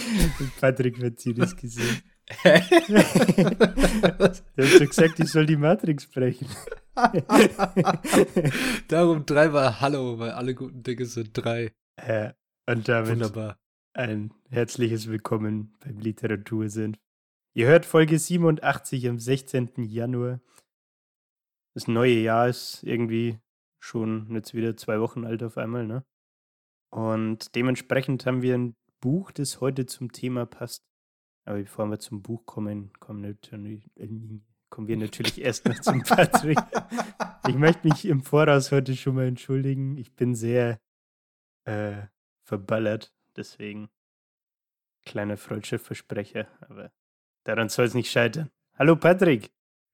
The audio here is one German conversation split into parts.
Patrick verzieht das Gesicht. du hast doch gesagt, ich soll die Matrix brechen. Darum dreimal Hallo, weil alle guten Dinge sind drei. Ja, und damit Wunderbar. ein herzliches Willkommen beim Literatursinn. Ihr hört Folge 87 am 16. Januar. Das neue Jahr ist irgendwie schon jetzt wieder zwei Wochen alt auf einmal, ne? Und dementsprechend haben wir ein Buch, das heute zum Thema passt. Aber bevor wir zum Buch kommen, kommen, natürlich, äh, kommen wir natürlich erst noch zum Patrick. Ich möchte mich im Voraus heute schon mal entschuldigen. Ich bin sehr äh, verballert, deswegen kleiner Freundschaftsversprecher, aber daran soll es nicht scheitern. Hallo Patrick.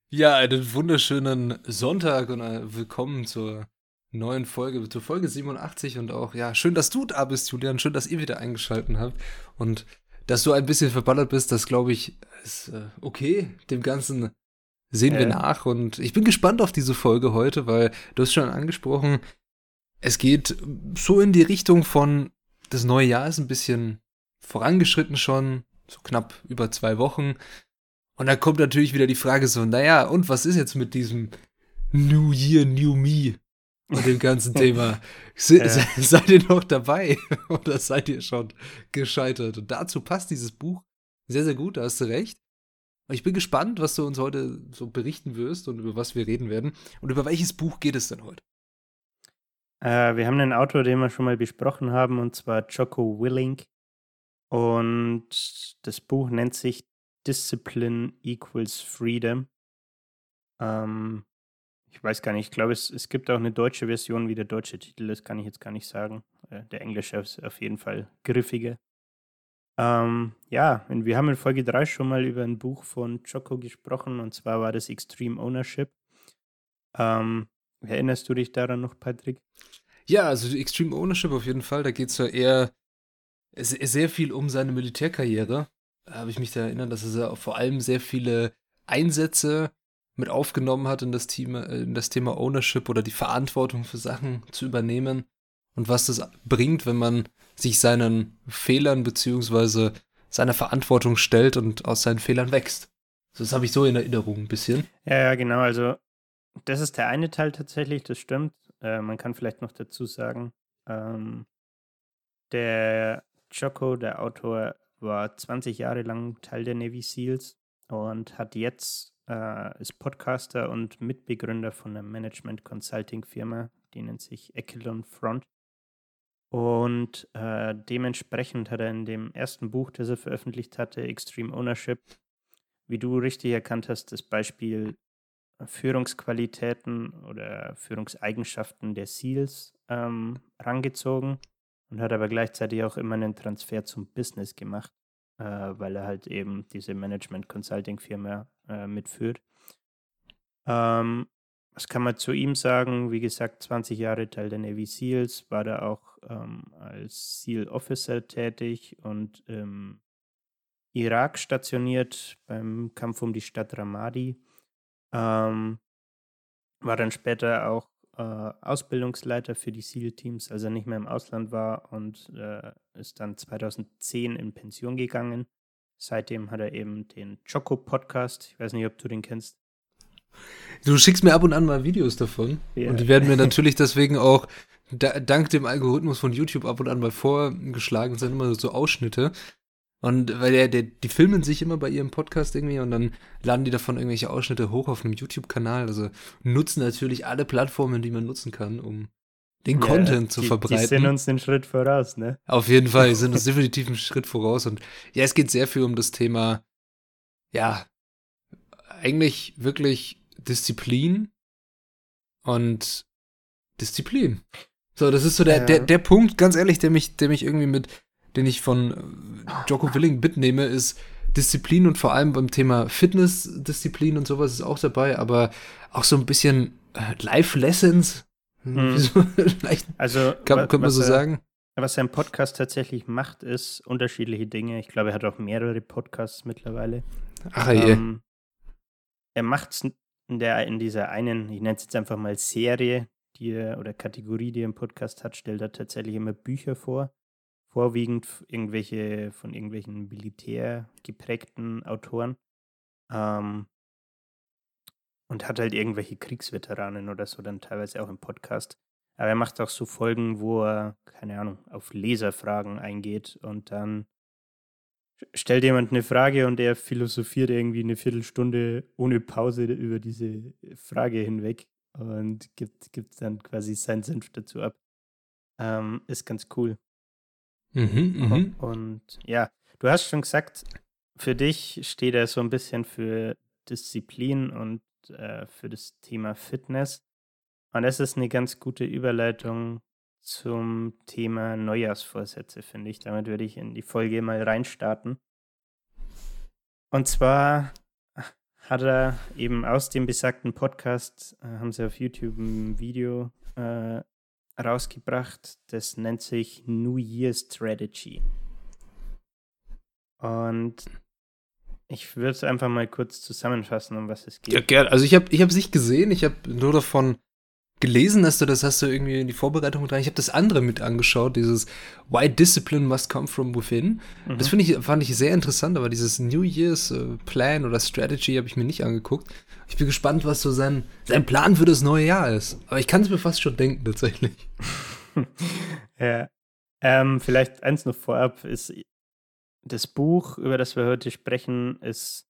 Ja, einen wunderschönen Sonntag und äh, willkommen zur neuen Folge, zur Folge 87 und auch, ja, schön, dass du da bist, Julian, schön, dass ihr wieder eingeschaltet habt. Und dass du ein bisschen verballert bist, das glaube ich, ist äh, okay, dem Ganzen sehen wir Ja. nach. Und ich bin gespannt auf diese Folge heute, weil du hast schon angesprochen, es geht so in die Richtung von, das neue Jahr ist ein bisschen vorangeschritten schon, so knapp über zwei Wochen. Und da kommt natürlich wieder die Frage so, naja, und was ist jetzt mit diesem New Year, New Me und dem ganzen Thema? Se, Ja. se, seid ihr noch dabei oder seid ihr schon gescheitert? Und dazu passt dieses Buch sehr, sehr gut, da hast du recht. Und ich bin gespannt, was du uns heute so berichten wirst und über was wir reden werden. Und über welches Buch geht es denn heute? Äh, wir haben einen Autor, den wir schon mal besprochen haben, und zwar Jocko Willink. Und das Buch nennt sich Discipline Equals Freedom. Ähm, ich weiß gar nicht, ich glaube, es, es gibt auch eine deutsche Version, wie der deutsche Titel ist, kann ich jetzt gar nicht sagen. Äh, der englische ist auf jeden Fall griffiger. Ähm, ja, und wir haben in Folge 3 schon mal über ein Buch von Jocko gesprochen, und zwar war das Extreme Ownership. Ähm, erinnerst du dich daran noch, Patrick? Ja, also Extreme Ownership auf jeden Fall. Da geht es ja eher se- sehr viel um seine Militärkarriere. Habe ich mich da erinnert, dass er vor allem sehr viele Einsätze mit aufgenommen hat in das, Thema, äh, in das Thema Ownership oder die Verantwortung für Sachen zu übernehmen und was das bringt, wenn man sich seinen Fehlern beziehungsweise seiner Verantwortung stellt und aus seinen Fehlern wächst. Das habe ich so in Erinnerung ein bisschen. Ja, ja, genau. Also, das ist der eine Teil tatsächlich, das stimmt. Äh, man kann vielleicht noch dazu sagen, ähm, der Choco, der Autor, war 20 Jahre lang Teil der Navy SEALs und hat jetzt, äh, ist Podcaster und Mitbegründer von einer Management-Consulting-Firma, die nennt sich Echelon Front. Und äh, dementsprechend hat er in dem ersten Buch, das er veröffentlicht hatte, Extreme Ownership, wie du richtig erkannt hast, das Beispiel Führungsqualitäten oder Führungseigenschaften der SEALs ähm, rangezogen und hat aber gleichzeitig auch immer einen Transfer zum Business gemacht, äh, weil er halt eben diese Management-Consulting-Firma äh, mitführt. Ähm, was kann man zu ihm sagen? Wie gesagt, 20 Jahre Teil der Navy SEALs, war da auch ähm, als SEAL-Officer tätig und im Irak stationiert beim Kampf um die Stadt Ramadi. Ähm, war dann später auch äh, Ausbildungsleiter für die SEAL-Teams, als er nicht mehr im Ausland war und äh, ist dann 2010 in Pension gegangen. Seitdem hat er eben den Choco-Podcast. Ich weiß nicht, ob du den kennst. Du schickst mir ab und an mal Videos davon. Ja. Und die werden mir natürlich deswegen auch da, dank dem Algorithmus von YouTube ab und an mal vorgeschlagen. Das sind immer so Ausschnitte. Und weil der, der, die filmen sich immer bei ihrem Podcast irgendwie und dann laden die davon irgendwelche Ausschnitte hoch auf einem YouTube-Kanal. Also nutzen natürlich alle Plattformen, die man nutzen kann, um den Ja, Content zu die, verbreiten. Die sind uns den Schritt voraus, ne? Auf jeden Fall, die sind uns definitiv einen Schritt voraus. Und ja, es geht sehr viel um das Thema, ja, eigentlich wirklich Disziplin und Disziplin. So, das ist so der, Ja. der, der Punkt, ganz ehrlich, der mich, der mich irgendwie mit, den ich von äh, Jocko Willing mitnehme, ist Disziplin und vor allem beim Thema Fitnessdisziplin und sowas ist auch dabei, aber auch so ein bisschen äh, Life Lessons. Hm. So, also kann, könnte man so er, sagen. Was sein Podcast tatsächlich macht, ist unterschiedliche Dinge. Ich glaube, er hat auch mehrere Podcasts mittlerweile. Ach je. Ähm, er macht es in, in dieser einen, ich nenne es jetzt einfach mal Serie, die er, oder Kategorie, die er im Podcast hat, stellt er tatsächlich immer Bücher vor vorwiegend irgendwelche von irgendwelchen Militär geprägten Autoren. Ähm, und hat halt irgendwelche Kriegsveteranen oder so dann teilweise auch im Podcast. Aber er macht auch so Folgen, wo er, keine Ahnung, auf Leserfragen eingeht und dann stellt jemand eine Frage und er philosophiert irgendwie eine Viertelstunde ohne Pause über diese Frage hinweg und gibt, gibt dann quasi seinen Senf dazu ab. Ähm, ist ganz cool. Mhm, mhm, und ja, du hast schon gesagt, für dich steht er so ein bisschen für Disziplin und äh, für das Thema Fitness. Und das ist eine ganz gute Überleitung zum Thema Neujahrsvorsätze, finde ich. Damit würde ich in die Folge mal reinstarten. Und zwar hat er eben aus dem besagten Podcast, äh, haben sie auf YouTube ein Video äh, rausgebracht. Das nennt sich New Year Strategy. Und ich würde es einfach mal kurz zusammenfassen, um was es geht. Ja, gerne. Also ich habe ich es nicht gesehen, ich habe nur davon gelesen, dass du das hast du irgendwie in die Vorbereitung mit rein. Ich habe das andere mit angeschaut, dieses Why Discipline Must Come From Within. Mhm. Das finde ich, fand ich sehr interessant, aber dieses New Year's äh, Plan oder Strategy habe ich mir nicht angeguckt. Ich bin gespannt, was so sein, sein Plan für das neue Jahr ist. Aber ich kann es mir fast schon denken, tatsächlich. ja. Ähm, vielleicht eins noch vorab ist, das Buch, über das wir heute sprechen, ist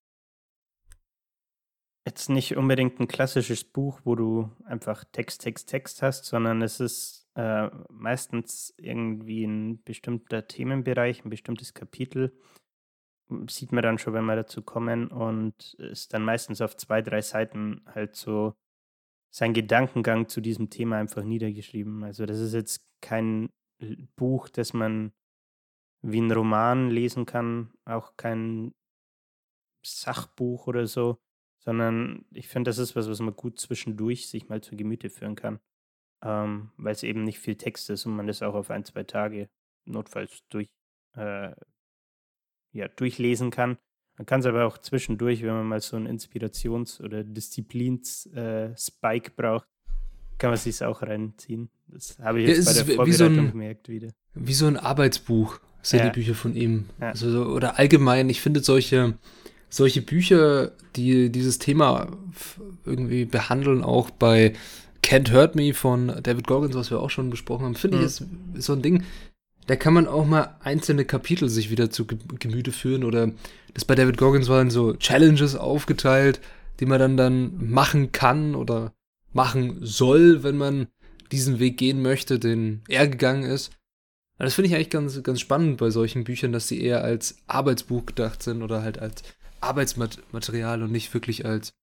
jetzt nicht unbedingt ein klassisches Buch, wo du einfach Text, Text, Text hast, sondern es ist äh, meistens irgendwie ein bestimmter Themenbereich, ein bestimmtes Kapitel. Sieht man dann schon, wenn wir dazu kommen und ist dann meistens auf zwei, drei Seiten halt so sein Gedankengang zu diesem Thema einfach niedergeschrieben. Also das ist jetzt kein Buch, das man wie ein Roman lesen kann, auch kein Sachbuch oder so, sondern ich finde, das ist was, was man gut zwischendurch sich mal zu Gemüte führen kann, ähm, weil es eben nicht viel Text ist und man das auch auf ein, zwei Tage notfalls durch, äh, ja, durchlesen kann. Man kann es aber auch zwischendurch, wenn man mal so einen Inspirations- oder Disziplins-Spike äh, braucht, kann man sich auch reinziehen. Das habe ich jetzt ja, bei der Vorbereitung so ein, gemerkt wieder. Wie so ein Arbeitsbuch sind ja. die Bücher von ihm. Ja. Also, oder allgemein, ich finde solche solche Bücher, die dieses Thema irgendwie behandeln, auch bei Can't Hurt Me von David Goggins, was wir auch schon besprochen haben, finde mhm. ich, ist, ist, so ein Ding, da kann man auch mal einzelne Kapitel sich wieder zu Gemüte führen oder das bei David Goggins waren so Challenges aufgeteilt, die man dann dann machen kann oder machen soll, wenn man diesen Weg gehen möchte, den er gegangen ist. Das finde ich eigentlich ganz, ganz spannend bei solchen Büchern, dass sie eher als Arbeitsbuch gedacht sind oder halt als Arbeitsmaterial und nicht wirklich als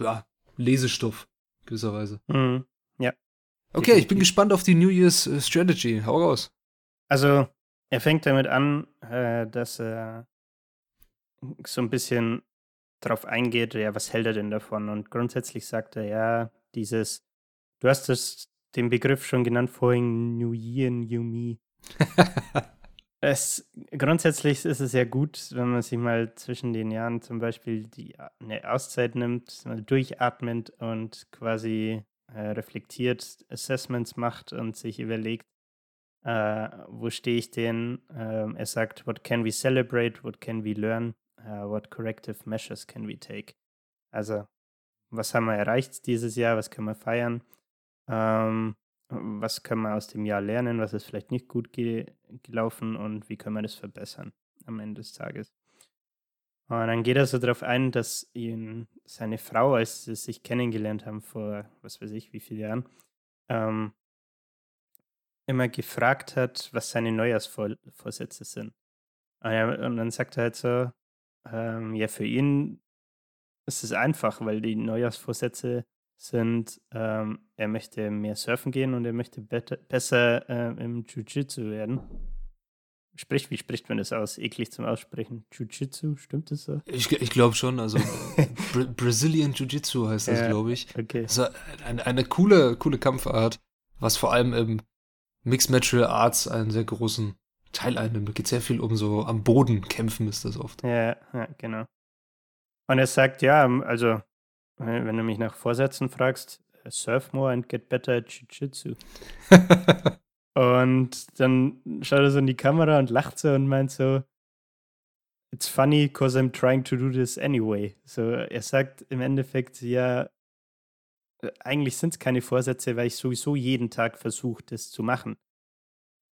ja, Lesestoff, gewisserweise. Mhm. Ja. Okay, ich bin gespannt auf die New Year's äh, Strategy. Hau raus. Also, er fängt damit an, äh, dass er so ein bisschen drauf eingeht, ja, was hält er denn davon? Und grundsätzlich sagt er, ja, dieses, du hast das, den Begriff schon genannt vorhin, New Year, New Me. Es, grundsätzlich ist es ja gut, wenn man sich mal zwischen den Jahren zum Beispiel die, eine Auszeit nimmt, durchatmet und quasi äh, reflektiert Assessments macht und sich überlegt, äh, wo stehe ich denn? Äh, er sagt, what can we celebrate, what can we learn, uh, what corrective measures can we take? Also, was haben wir erreicht dieses Jahr, was können wir feiern? Ähm, was können wir aus dem Jahr lernen, was ist vielleicht nicht gut ge gelaufen und wie können wir das verbessern am Ende des Tages. Und dann geht er so darauf ein, dass ihn seine Frau, als sie sich kennengelernt haben vor, was weiß ich, wie viele Jahren, ähm, immer gefragt hat, was seine Neujahrsvorsätze sind. Und, er, und, dann sagt er halt so, ähm, ja, für ihn ist es einfach, weil die Neujahrsvorsätze sind, ähm, er möchte mehr surfen gehen und er möchte besser äh, im Jiu-Jitsu werden. spricht, wie spricht man das aus? Eklig zum Aussprechen. Jiu-Jitsu, stimmt das so? Ich, ich glaube schon, also Bra Brazilian Jiu-Jitsu heißt das, ja, glaube ich. Okay. Also eine, eine coole, coole Kampfart, was vor allem im Mixed Martial Arts einen sehr großen Teil einnimmt. Da geht sehr viel um so am Boden kämpfen, ist das oft. Ja, ja, genau. Und er sagt, ja, also, wenn du mich nach Vorsätzen fragst, surf more and get better at Jiu-Jitsu. und dann schaut er so in die Kamera und lacht so und meint so, It's funny because I'm trying to do this anyway. So, er sagt im Endeffekt, ja, eigentlich sind es keine Vorsätze, weil ich sowieso jeden Tag versuche, das zu machen.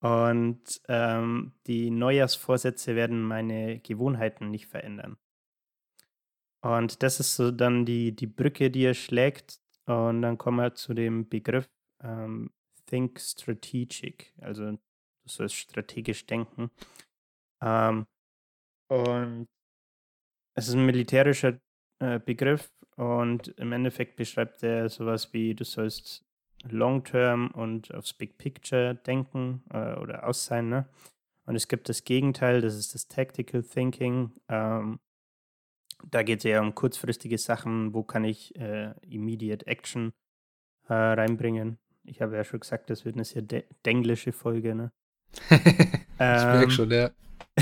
Und ähm, die Neujahrsvorsätze werden meine Gewohnheiten nicht verändern. Und das ist so dann die, die Brücke, die er schlägt. Und dann kommen wir zu dem Begriff ähm, Think Strategic. Also du sollst strategisch denken. Ähm, und es ist ein militärischer äh, Begriff und im Endeffekt beschreibt er sowas wie, du sollst long-term und aufs Big Picture denken äh, oder aus sein. Ne? Und es gibt das Gegenteil, das ist das Tactical Thinking. Ähm, da geht es eher um kurzfristige Sachen, wo kann ich äh, Immediate Action äh, reinbringen. Ich habe ja schon gesagt, das wird eine sehr de denglische Folge, ne? ich merke ähm, schon, ja.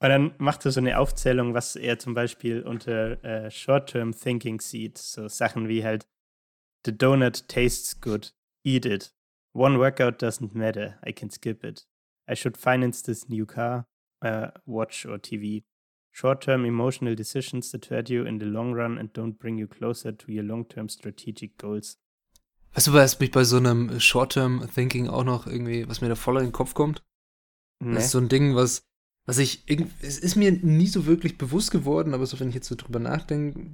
Und dann macht er so eine Aufzählung, was er zum Beispiel unter äh, Short-Term Thinking sieht. So Sachen wie halt, the donut tastes good, eat it. One workout doesn't matter, I can skip it. I should finance this new car, uh, watch or TV. Short-term emotional decisions that hurt you in the long run and don't bring you closer to your long-term strategic goals. Weißt du, was mich bei so einem Short-Term Thinking auch noch irgendwie, was mir da voll in den Kopf kommt? Nee. Das ist so ein Ding, was, was ich, es ist mir nie so wirklich bewusst geworden, aber so, wenn ich jetzt so drüber nachdenke,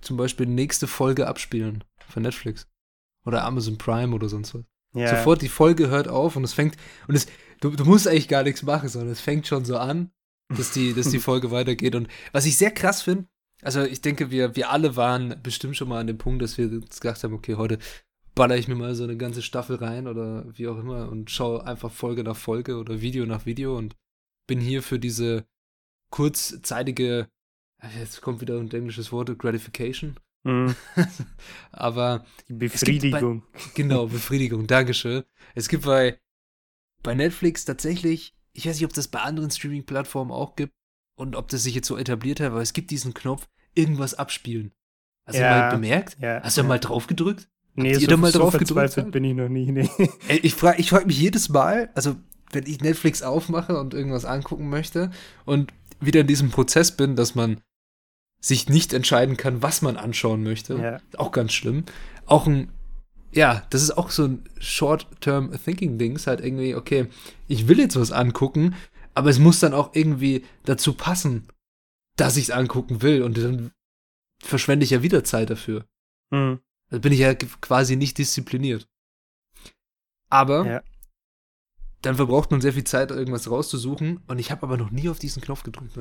zum Beispiel nächste Folge abspielen von Netflix oder Amazon Prime oder sonst was. Ja. Sofort die Folge hört auf und es fängt, und es, du, du musst eigentlich gar nichts machen, sondern es fängt schon so an dass die, dass die Folge weitergeht. Und was ich sehr krass finde, also ich denke, wir, wir alle waren bestimmt schon mal an dem Punkt, dass wir gesagt haben, okay, heute baller ich mir mal so eine ganze Staffel rein oder wie auch immer und schaue einfach Folge nach Folge oder Video nach Video und bin hier für diese kurzzeitige, jetzt kommt wieder ein englisches Wort, Gratification. Mhm. Aber Befriedigung. Bei, genau, Befriedigung, Dankeschön. Es gibt bei, bei Netflix tatsächlich ich weiß nicht, ob das bei anderen Streaming-Plattformen auch gibt und ob das sich jetzt so etabliert hat, aber es gibt diesen Knopf, irgendwas abspielen. Hast ja, du mal bemerkt? Ja, Hast du ja. mal drauf gedrückt? Nee, Habt so, mal so drauf gedrückt? bin ich noch nie. Nee. Ich frage ich frag mich jedes Mal, also wenn ich Netflix aufmache und irgendwas angucken möchte und wieder in diesem Prozess bin, dass man sich nicht entscheiden kann, was man anschauen möchte. Ja. Auch ganz schlimm. Auch ein ja, das ist auch so ein Short-Term-Thinking-Ding. Ist halt irgendwie, okay, ich will jetzt was angucken, aber es muss dann auch irgendwie dazu passen, dass ich es angucken will. Und dann verschwende ich ja wieder Zeit dafür. Mhm. Dann bin ich ja quasi nicht diszipliniert. Aber ja. dann verbraucht man sehr viel Zeit, irgendwas rauszusuchen. Und ich habe aber noch nie auf diesen Knopf gedrückt.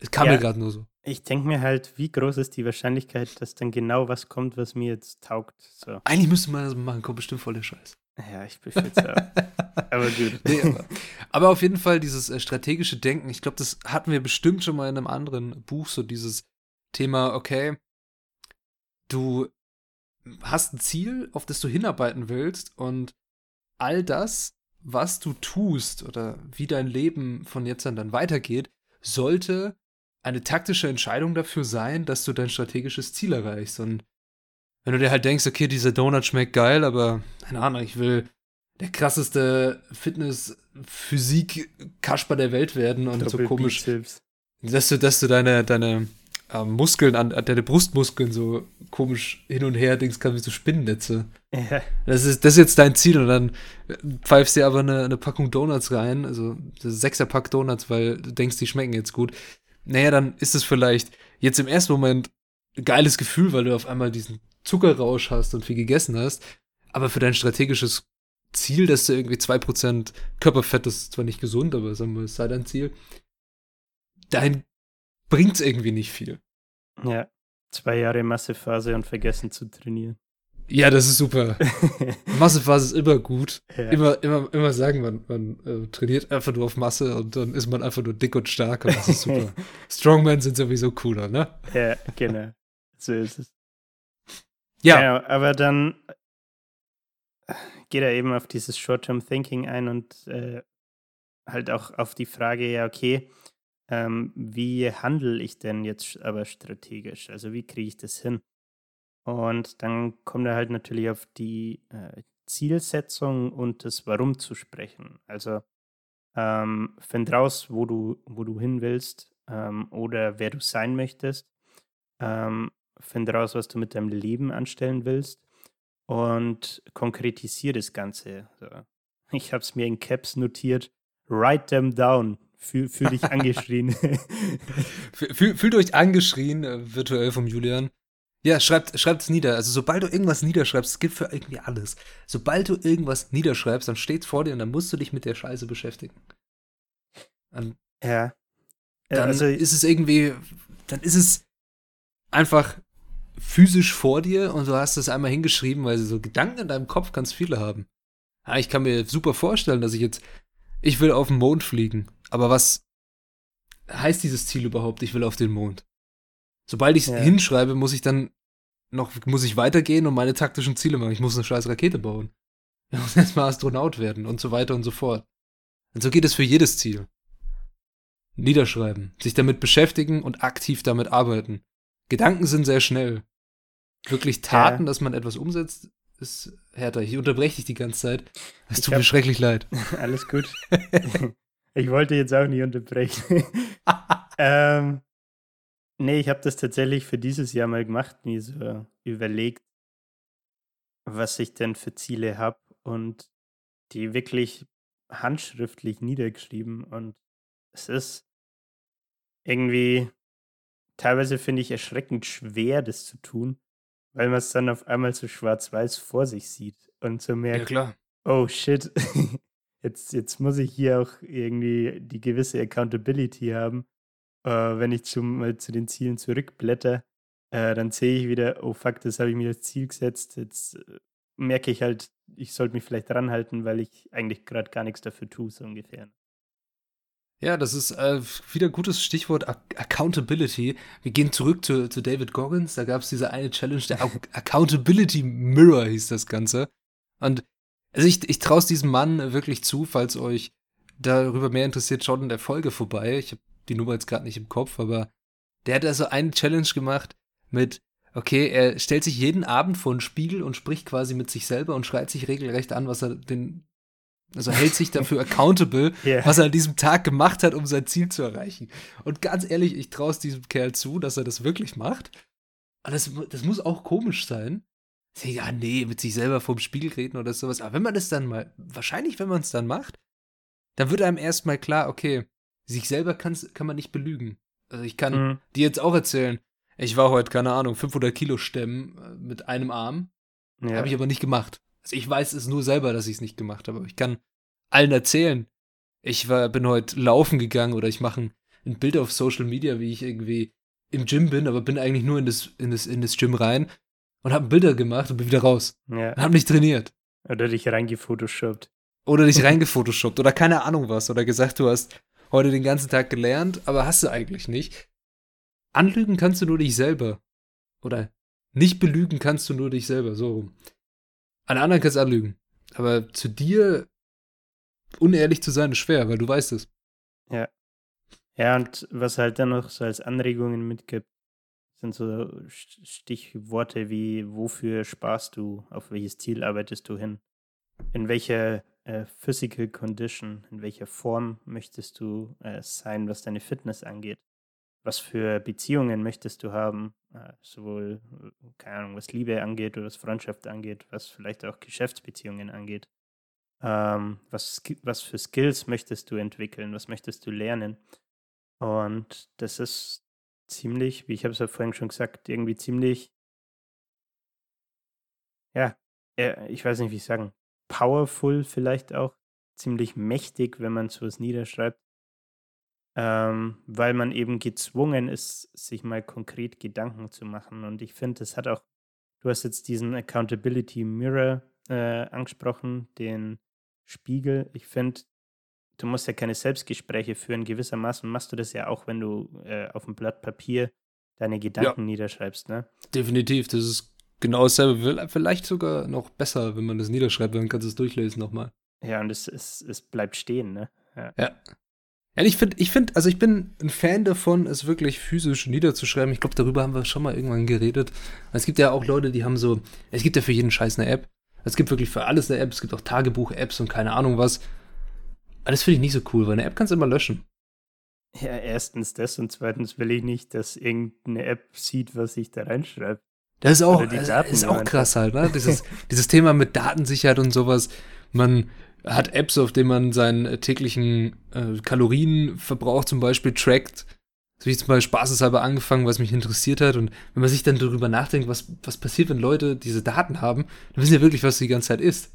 Es kam ja, mir gerade nur so. Ich denke mir halt, wie groß ist die Wahrscheinlichkeit, dass dann genau was kommt, was mir jetzt taugt. So. Eigentlich müsste man das machen, kommt bestimmt voll der Scheiß. Ja, ich befürchte es aber gut. Nee, aber, aber, auf jeden Fall dieses äh, strategische Denken, ich glaube, das hatten wir bestimmt schon mal in einem anderen Buch, so dieses Thema, okay, du hast ein Ziel, auf das du hinarbeiten willst und all das, was du tust oder wie dein Leben von jetzt an dann weitergeht, sollte eine taktische Entscheidung dafür sein, dass du dein strategisches Ziel erreichst. Und wenn du dir halt denkst, okay, dieser Donut schmeckt geil, aber keine Ahnung, ich will der krasseste Fitness-Physik-Kasper der Welt werden und Doppel so komisch, dass du, dass du deine, deine äh, Muskeln an, deine Brustmuskeln so komisch hin und her denkst, kann wie so Spinnennetze. Ja. Das ist, das ist jetzt dein Ziel und dann pfeifst du dir aber eine, eine Packung Donuts rein, also sechser Pack Donuts, weil du denkst, die schmecken jetzt gut naja, dann ist es vielleicht jetzt im ersten Moment ein geiles Gefühl, weil du auf einmal diesen Zuckerrausch hast und viel gegessen hast. Aber für dein strategisches Ziel, dass du irgendwie 2% Körperfett, das ist zwar nicht gesund, aber sagen wir, es sei dein Ziel, dahin bringt es irgendwie nicht viel. Ja, zwei Jahre Massephase und vergessen zu trainieren. Ja, das ist super. Massephase ist immer gut. Ja. Immer, immer, immer sagen, man, man äh, trainiert einfach nur auf Masse und dann ist man einfach nur dick und stark und das ist super. Strongmen sind sowieso cooler, ne? Ja, genau. So ist es. Ja. ja aber dann geht er eben auf dieses Short-Term Thinking ein und äh, halt auch auf die Frage, ja, okay, ähm, wie handle ich denn jetzt aber strategisch? Also wie kriege ich das hin? Und dann kommt er halt natürlich auf die äh, Zielsetzung und das Warum zu sprechen. Also ähm, find raus, wo du, wo du hin willst ähm, oder wer du sein möchtest. Ähm, find raus, was du mit deinem Leben anstellen willst und konkretisiere das Ganze. So. Ich habe es mir in Caps notiert. Write them down. Fühl, fühl dich angeschrien. Fühl, fühlt euch angeschrien, äh, virtuell vom Julian. Ja, schreibt es nieder. Also sobald du irgendwas niederschreibst, das gilt für irgendwie alles. Sobald du irgendwas niederschreibst, dann steht es vor dir und dann musst du dich mit der Scheiße beschäftigen. Dann, ja. Dann also, ist es irgendwie, dann ist es einfach physisch vor dir und du hast es einmal hingeschrieben, weil so Gedanken in deinem Kopf ganz viele haben. Ja, ich kann mir super vorstellen, dass ich jetzt, ich will auf den Mond fliegen. Aber was heißt dieses Ziel überhaupt? Ich will auf den Mond. Sobald ich es ja. hinschreibe, muss ich dann noch, muss ich weitergehen und meine taktischen Ziele machen. Ich muss eine scheiß Rakete bauen. Ich muss erstmal Astronaut werden und so weiter und so fort. Und so geht es für jedes Ziel. Niederschreiben, sich damit beschäftigen und aktiv damit arbeiten. Gedanken sind sehr schnell. Wirklich Taten, ja. dass man etwas umsetzt, ist härter. Ich unterbreche dich die ganze Zeit. Es tut hab, mir schrecklich leid. Alles gut. ich wollte jetzt auch nicht unterbrechen. ähm, Nee, ich habe das tatsächlich für dieses Jahr mal gemacht, mir so überlegt, was ich denn für Ziele habe und die wirklich handschriftlich niedergeschrieben. Und es ist irgendwie, teilweise finde ich erschreckend schwer, das zu tun, weil man es dann auf einmal so schwarz-weiß vor sich sieht und so merkt, ja, oh shit, jetzt, jetzt muss ich hier auch irgendwie die gewisse Accountability haben äh, wenn ich zum, mal zu den Zielen zurückblätter, äh, dann sehe ich wieder, oh fuck, das habe ich mir als Ziel gesetzt. Jetzt äh, merke ich halt, ich sollte mich vielleicht ranhalten, weil ich eigentlich gerade gar nichts dafür tue, so ungefähr. Ja, das ist äh, wieder ein gutes Stichwort Accountability. Wir gehen zurück zu, zu David Goggins. Da gab es diese eine Challenge, der Accountability Mirror hieß das Ganze. Und also ich, ich traue es diesem Mann wirklich zu, falls euch darüber mehr interessiert, schaut in der Folge vorbei. Ich habe die Nummer jetzt gerade nicht im Kopf, aber der hat also eine Challenge gemacht mit, okay, er stellt sich jeden Abend vor einen Spiegel und spricht quasi mit sich selber und schreit sich regelrecht an, was er den, also hält sich dafür accountable, yeah. was er an diesem Tag gemacht hat, um sein Ziel zu erreichen. Und ganz ehrlich, ich traue es diesem Kerl zu, dass er das wirklich macht. Und das, das muss auch komisch sein. Ja, nee, mit sich selber vorm Spiegel reden oder sowas. Aber wenn man das dann mal, wahrscheinlich, wenn man es dann macht, dann wird einem erstmal klar, okay, sich selber kann man nicht belügen. Also ich kann mhm. dir jetzt auch erzählen, ich war heute, keine Ahnung, 500 Kilo stemmen äh, mit einem Arm. Ja. Habe ich aber nicht gemacht. Also ich weiß es nur selber, dass ich es nicht gemacht habe. Aber ich kann allen erzählen. Ich war, bin heute laufen gegangen oder ich mache ein, ein Bild auf Social Media, wie ich irgendwie im Gym bin, aber bin eigentlich nur in das, in das, in das Gym rein und habe Bilder gemacht und bin wieder raus. Ja. Und habe nicht trainiert. Oder dich reingefotoshoppt. Oder dich reingefotoshoppt oder keine Ahnung was. Oder gesagt, du hast heute den ganzen Tag gelernt, aber hast du eigentlich nicht. Anlügen kannst du nur dich selber. Oder nicht belügen kannst du nur dich selber, so rum. An anderen kannst du anlügen. Aber zu dir unehrlich zu sein ist schwer, weil du weißt es. Ja. Ja, und was halt dann noch so als Anregungen mitgibt, sind so Stichworte wie, wofür sparst du, auf welches Ziel arbeitest du hin, in welcher äh, Physical Condition, in welcher Form möchtest du äh, sein, was deine Fitness angeht? Was für Beziehungen möchtest du haben, äh, sowohl, keine Ahnung, was Liebe angeht oder was Freundschaft angeht, was vielleicht auch Geschäftsbeziehungen angeht? Ähm, was, was für Skills möchtest du entwickeln? Was möchtest du lernen? Und das ist ziemlich, wie ich habe es ja vorhin schon gesagt, irgendwie ziemlich, ja, ich weiß nicht, wie ich sagen, powerful vielleicht auch, ziemlich mächtig, wenn man sowas niederschreibt, ähm, weil man eben gezwungen ist, sich mal konkret Gedanken zu machen. Und ich finde, das hat auch du hast jetzt diesen Accountability Mirror äh, angesprochen, den Spiegel. Ich finde, du musst ja keine Selbstgespräche führen. Gewissermaßen machst du das ja auch, wenn du äh, auf dem Blatt Papier deine Gedanken ja. niederschreibst, ne? Definitiv, das ist genau dasselbe. Vielleicht sogar noch besser, wenn man das niederschreibt, dann kannst du es durchlesen nochmal. Ja, und es, es, es bleibt stehen, ne? Ja. ja. ja ich finde, ich finde, also ich bin ein Fan davon, es wirklich physisch niederzuschreiben. Ich glaube, darüber haben wir schon mal irgendwann geredet. Es gibt ja auch Leute, die haben so, es gibt ja für jeden Scheiß eine App. Es gibt wirklich für alles eine App. Es gibt auch Tagebuch-Apps und keine Ahnung was. Aber das finde ich nicht so cool, weil eine App kannst du immer löschen. Ja, erstens das und zweitens will ich nicht, dass irgendeine App sieht, was ich da reinschreibe. Das ist auch, das ist auch krass halt, ne? Dieses, dieses Thema mit Datensicherheit und sowas. Man hat Apps, auf denen man seinen täglichen äh, Kalorienverbrauch zum Beispiel trackt. So wie ich zum Beispiel spaßeshalber angefangen, was mich interessiert hat. Und wenn man sich dann darüber nachdenkt, was, was passiert, wenn Leute diese Daten haben, dann wissen ja wirklich, was du die ganze Zeit isst.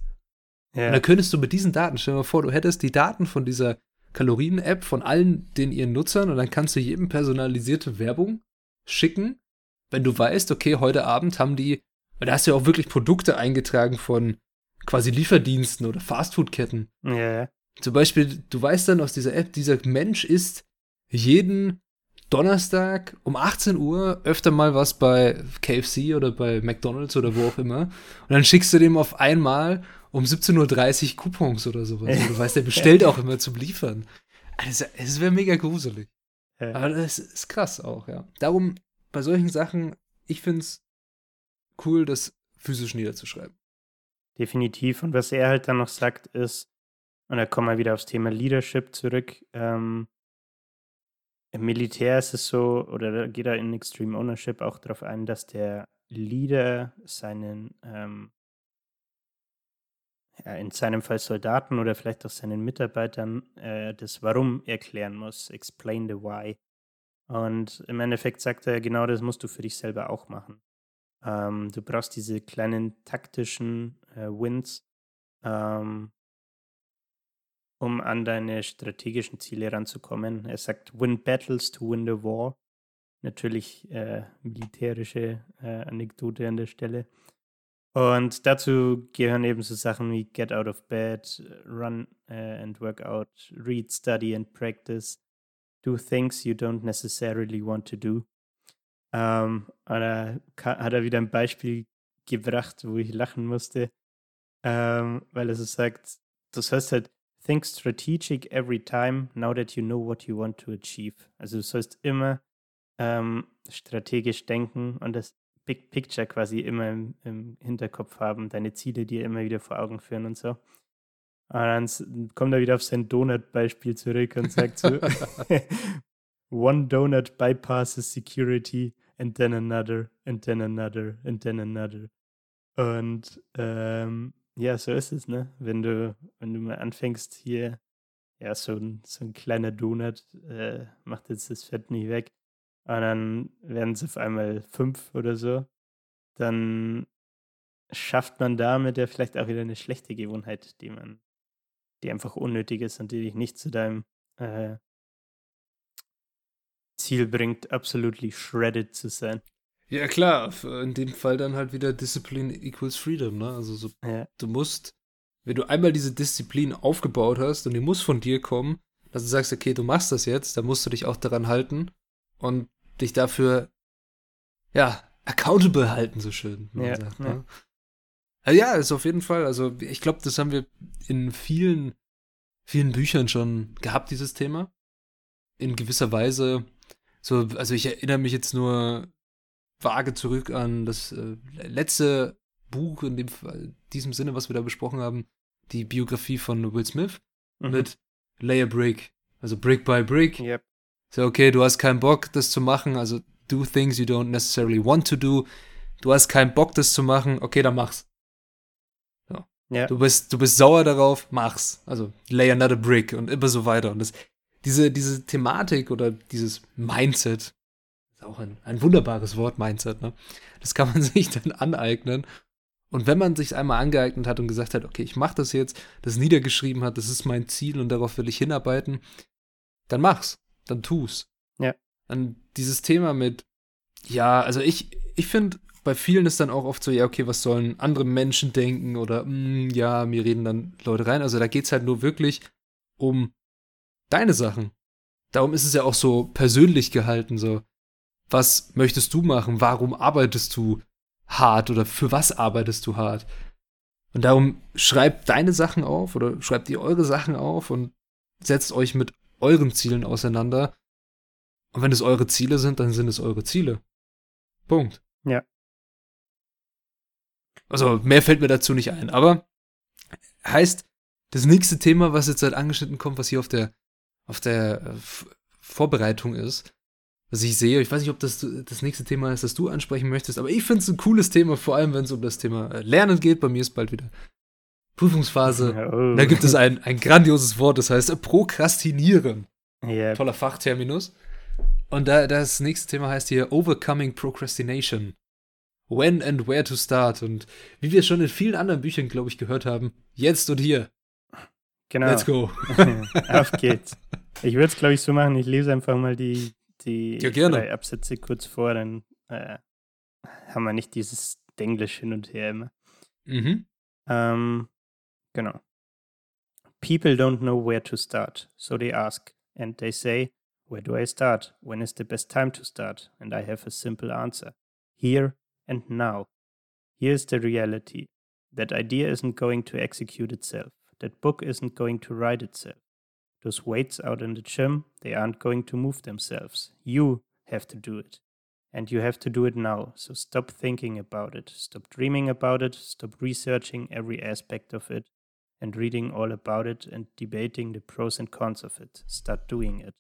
Ja. Und dann könntest du mit diesen Daten, stell dir mal vor, du hättest die Daten von dieser Kalorien-App von allen den ihren Nutzern und dann kannst du jedem personalisierte Werbung schicken, wenn du weißt, okay, heute Abend haben die, weil da hast du ja auch wirklich Produkte eingetragen von quasi Lieferdiensten oder Fastfood-Ketten. Ja. Zum Beispiel, du weißt dann aus dieser App, dieser Mensch isst jeden Donnerstag um 18 Uhr öfter mal was bei KFC oder bei McDonalds oder wo auch immer. Und dann schickst du dem auf einmal um 17.30 Uhr Coupons oder sowas. Und du weißt, der bestellt auch immer zum Liefern. Also, es wäre mega gruselig. Aber das ist krass auch, ja. Darum, bei solchen Sachen, ich finde es cool, das physisch niederzuschreiben. Definitiv. Und was er halt dann noch sagt, ist, und da kommen wir wieder aufs Thema Leadership zurück, ähm, im Militär ist es so, oder da geht er in Extreme Ownership auch darauf ein, dass der Leader seinen ähm, ja, in seinem Fall Soldaten oder vielleicht auch seinen Mitarbeitern äh, das Warum erklären muss. Explain the why. Und im Endeffekt sagt er, genau das musst du für dich selber auch machen. Ähm, du brauchst diese kleinen taktischen äh, Wins, ähm, um an deine strategischen Ziele ranzukommen. Er sagt, win battles to win the war. Natürlich äh, militärische äh, Anekdote an der Stelle. Und dazu gehören eben so Sachen wie Get Out of Bed, Run uh, and Work Out, Read, Study and Practice, Do Things You Don't Necessarily Want to Do. Ähm, und da hat er wieder ein Beispiel gebracht, wo ich lachen musste, ähm, weil er so sagt, das heißt halt, think strategic every time, now that you know what you want to achieve. Also du sollst immer ähm, strategisch denken und das Big Picture quasi immer im, im Hinterkopf haben, deine Ziele dir immer wieder vor Augen führen und so. Und dann kommt er wieder auf sein Donut-Beispiel zurück und sagt so: One donut bypasses security and then another and then another and then another. Und ähm, ja, so ist es, ne? Wenn du, wenn du mal anfängst hier, ja, so ein, so ein kleiner Donut äh, macht jetzt das Fett nicht weg. Und dann werden es auf einmal fünf oder so. Dann schafft man damit ja vielleicht auch wieder eine schlechte Gewohnheit, die man, die einfach unnötig ist und die dich nicht zu deinem äh, Ziel bringt, absolutely shredded zu sein. Ja, klar, in dem Fall dann halt wieder Discipline equals Freedom, ne? Also so, ja. du musst, wenn du einmal diese Disziplin aufgebaut hast und die muss von dir kommen, dass du sagst, okay, du machst das jetzt, dann musst du dich auch daran halten und dich dafür, ja, accountable halten, so schön. Ja, sagt, ja. Ne? Also ja, ist auf jeden Fall. Also ich glaube, das haben wir in vielen, vielen Büchern schon gehabt, dieses Thema. In gewisser Weise. So, also ich erinnere mich jetzt nur vage zurück an das äh, letzte Buch in dem diesem Sinne, was wir da besprochen haben, die Biografie von Will Smith mhm. mit Layer Brick, also Brick by Brick. Yep. So, okay, du hast keinen Bock, das zu machen, also do things you don't necessarily want to do. Du hast keinen Bock, das zu machen, okay, dann mach's. Ja. Du, bist, du bist sauer darauf, mach's. Also lay another brick und immer so weiter. Und das, diese, diese Thematik oder dieses Mindset, ist auch ein, ein wunderbares Wort, Mindset, ne? Das kann man sich dann aneignen. Und wenn man sich einmal angeeignet hat und gesagt hat, okay, ich mach das jetzt, das niedergeschrieben hat, das ist mein Ziel und darauf will ich hinarbeiten, dann mach's dann tu's. Ja. Dann dieses Thema mit, ja, also ich, ich finde bei vielen ist dann auch oft so, ja, okay, was sollen andere Menschen denken oder mm, ja, mir reden dann Leute rein. Also da geht es halt nur wirklich um deine Sachen. Darum ist es ja auch so persönlich gehalten, so. Was möchtest du machen? Warum arbeitest du hart oder für was arbeitest du hart? Und darum schreibt deine Sachen auf oder schreibt ihr eure Sachen auf und setzt euch mit euren Zielen auseinander. Und wenn es eure Ziele sind, dann sind es eure Ziele. Punkt. Ja. Also mehr fällt mir dazu nicht ein. Aber heißt, das nächste Thema, was jetzt halt angeschnitten kommt, was hier auf der, auf der äh, Vorbereitung ist, was ich sehe, ich weiß nicht, ob das das nächste Thema ist, das du ansprechen möchtest, aber ich finde es ein cooles Thema, vor allem wenn es um das Thema äh, Lernen geht. Bei mir ist bald wieder Prüfungsphase. Oh. Da gibt es ein, ein grandioses Wort, das heißt Prokrastinieren. Yeah. Toller Fachterminus. Und da, das nächste Thema heißt hier Overcoming Procrastination. When and where to start. Und wie wir schon in vielen anderen Büchern, glaube ich, gehört haben, jetzt und hier. Genau. Let's go. Auf geht's. Ich würde es, glaube ich, so machen. Ich lese einfach mal die, die ja, drei Absätze kurz vor, dann äh, haben wir nicht dieses Denglisch hin und her immer. Mhm. Ähm, genau. People don't know where to start, so they ask, and they say, Where do I start? When is the best time to start? And I have a simple answer here and now. Here's the reality that idea isn't going to execute itself, that book isn't going to write itself. Those weights out in the gym, they aren't going to move themselves. You have to do it. And you have to do it now. So stop thinking about it. Stop dreaming about it. Stop researching every aspect of it and reading all about it and debating the pros and cons of it. Start doing it.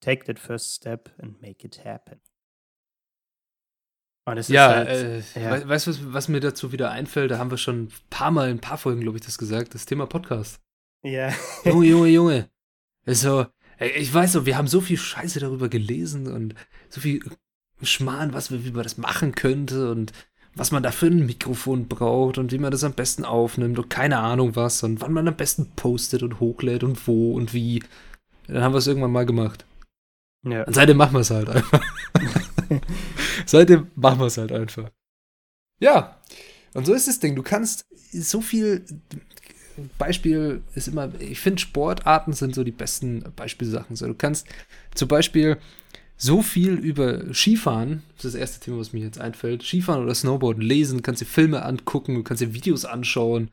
Take that first step and make it happen. Ja, halt, äh, ja. weißt du, was, was, mir dazu wieder einfällt? Da haben wir schon ein paar Mal, ein paar Folgen, glaube ich, das gesagt. Das Thema Podcast. Ja. Junge, Junge, Junge. Also, ich weiß so, wir haben so viel Scheiße darüber gelesen und so viel Schmarrn, was wir, wie man das machen könnte und was man da für ein Mikrofon braucht und wie man das am besten aufnimmt und keine Ahnung was und wann man am besten postet und hochlädt und wo und wie. Dann haben wir es irgendwann mal gemacht. Ja. Und seitdem machen wir es halt einfach. seitdem machen wir es halt einfach. Ja. Und so ist das Ding. Du kannst so viel. Beispiel ist immer, ich finde, Sportarten sind so die besten Beispielsachen. So, du kannst zum Beispiel so viel über Skifahren, das ist das erste Thema, was mir jetzt einfällt, Skifahren oder Snowboarden lesen, kannst dir Filme angucken, du kannst dir Videos anschauen.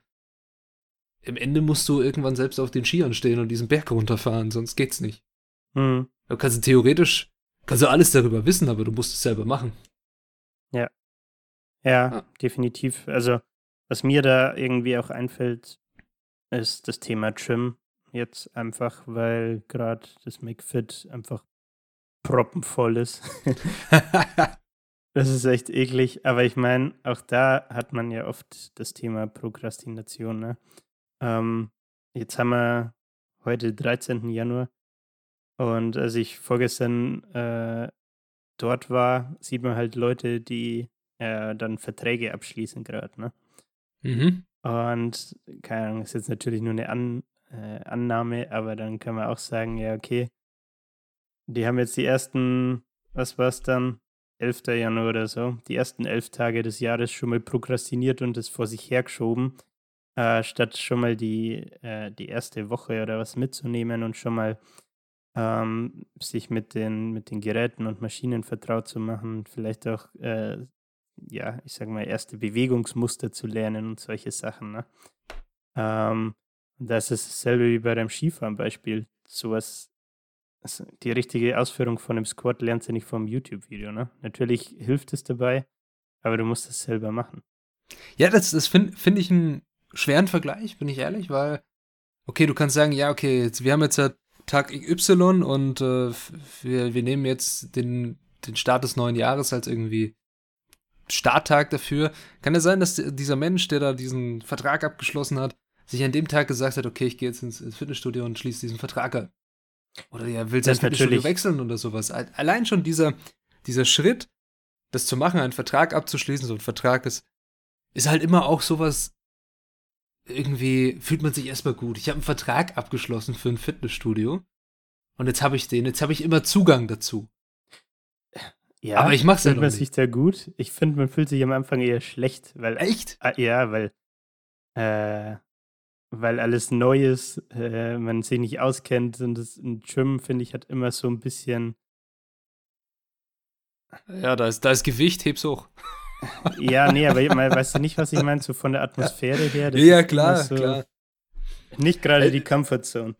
Im Ende musst du irgendwann selbst auf den Skiern stehen und diesen Berg runterfahren, sonst geht's nicht. Mhm. Du kannst theoretisch, kannst du alles darüber wissen, aber du musst es selber machen. Ja. Ja, ah. definitiv. Also, was mir da irgendwie auch einfällt, ist das Thema Trim jetzt einfach, weil gerade das McFit einfach proppenvoll ist. das ist echt eklig. Aber ich meine, auch da hat man ja oft das Thema Prokrastination. Ne? Ähm, jetzt haben wir heute 13. Januar und als ich vorgestern äh, dort war, sieht man halt Leute, die äh, dann Verträge abschließen gerade, ne? Mhm. Und keine Ahnung, ist jetzt natürlich nur eine An äh, Annahme, aber dann kann man auch sagen, ja, okay, die haben jetzt die ersten, was war es dann, 11. Januar oder so, die ersten elf Tage des Jahres schon mal prokrastiniert und es vor sich hergeschoben, äh, statt schon mal die, äh, die erste Woche oder was mitzunehmen und schon mal ähm, sich mit den, mit den Geräten und Maschinen vertraut zu machen, vielleicht auch, äh, ja, ich sage mal, erste Bewegungsmuster zu lernen und solche Sachen. Ne? Ähm, das ist dasselbe wie bei dem Skifahren-Beispiel. Sowas, die richtige Ausführung von einem Squat lernst du nicht vom YouTube-Video. Ne? Natürlich hilft es dabei, aber du musst es selber machen. Ja, das, das finde find ich einen schweren Vergleich, bin ich ehrlich, weil, okay, du kannst sagen, ja, okay, jetzt, wir haben jetzt halt Tag Y und äh, wir, wir nehmen jetzt den, den Start des neuen Jahres als irgendwie Starttag dafür. Kann es sein, dass dieser Mensch, der da diesen Vertrag abgeschlossen hat, sich an dem Tag gesagt hat, okay, ich gehe jetzt ins, ins Fitnessstudio und schließe diesen Vertrag ab? Oder er will sein Fitnessstudio wechseln oder sowas. Allein schon dieser, dieser Schritt, das zu machen, einen Vertrag abzuschließen, so ein Vertrag ist, ist halt immer auch sowas, irgendwie fühlt man sich erstmal gut. Ich habe einen Vertrag abgeschlossen für ein Fitnessstudio und jetzt habe ich den, jetzt habe ich immer Zugang dazu. Ja, Aber ich mach's ja fühlt noch man nicht. sich da gut? Ich finde, man fühlt sich am Anfang eher schlecht, weil Echt? Ah, ja, weil äh, weil alles neu ist, äh, man sich nicht auskennt und das ein Gym finde ich hat immer so ein bisschen Ja, da ist, da ist Gewicht, heb's hoch. Ja, nee, aber weißt du nicht, was ich meine, so von der Atmosphäre her. das ja, klar, so klar. Nicht gerade die Comfortzone.